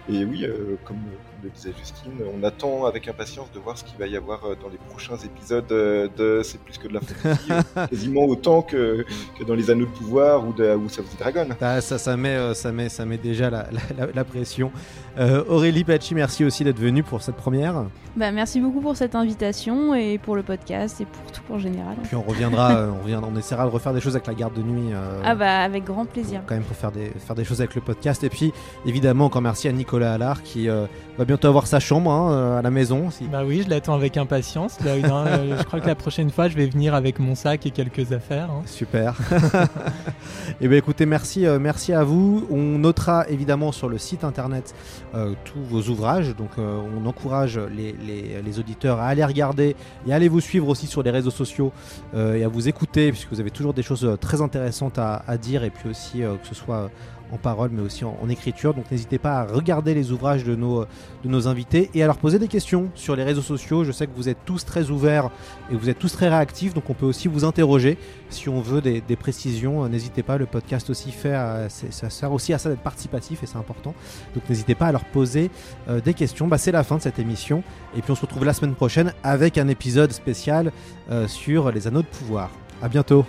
Speaker 7: Et oui, comme, le disait Justine, on attend avec impatience de voir ce qu'il va y avoir euh, dans les prochains épisodes euh, de C'est plus que de la fantasy, euh, quasiment autant que, que, dans les Anneaux de pouvoir ou de House of the Dragon.
Speaker 1: Ah, ça, ça, met, ça, met, ça met déjà la, la, pression. Aurélie Pachi, merci aussi d'être venue pour cette première.
Speaker 6: Bah, merci beaucoup pour cette invitation et pour le podcast et pour tout en général.
Speaker 1: Puis on reviendra, on, reviendra, on essaiera de refaire des choses avec la garde de nuit.
Speaker 6: ah bah avec grand plaisir.
Speaker 1: Quand même pour faire des, faire des choses avec le podcast. Et puis évidemment encore merci à Nicolas Allard qui va bientôt avoir sa chambre hein, euh, à la maison.
Speaker 3: Bah oui, je l'attends avec impatience. Euh, je crois que la prochaine fois, je vais venir avec mon sac et quelques affaires. Hein.
Speaker 1: Super. et eh bien écoutez, merci, euh, merci à vous. On notera évidemment sur le site internet tous vos ouvrages. Donc on encourage les, les, auditeurs à aller regarder et à aller vous suivre aussi sur les réseaux sociaux et à vous écouter puisque vous avez toujours des choses très intéressantes à, à dire et puis aussi que ce soit en parole mais aussi en, écriture. Donc n'hésitez pas à regarder les ouvrages de nos, de nos invités et à leur poser des questions sur les réseaux sociaux. Je sais que vous êtes tous très ouverts et vous êtes tous très réactifs, donc on peut aussi vous interroger si on veut des, précisions. N'hésitez pas, le podcast aussi fait, ça sert aussi à ça d'être participatif et c'est important. Donc n'hésitez pas à leur poser euh, des questions. Bah, c'est la fin de cette émission et puis on se retrouve la semaine prochaine avec un épisode spécial euh, sur les anneaux de pouvoir. À bientôt.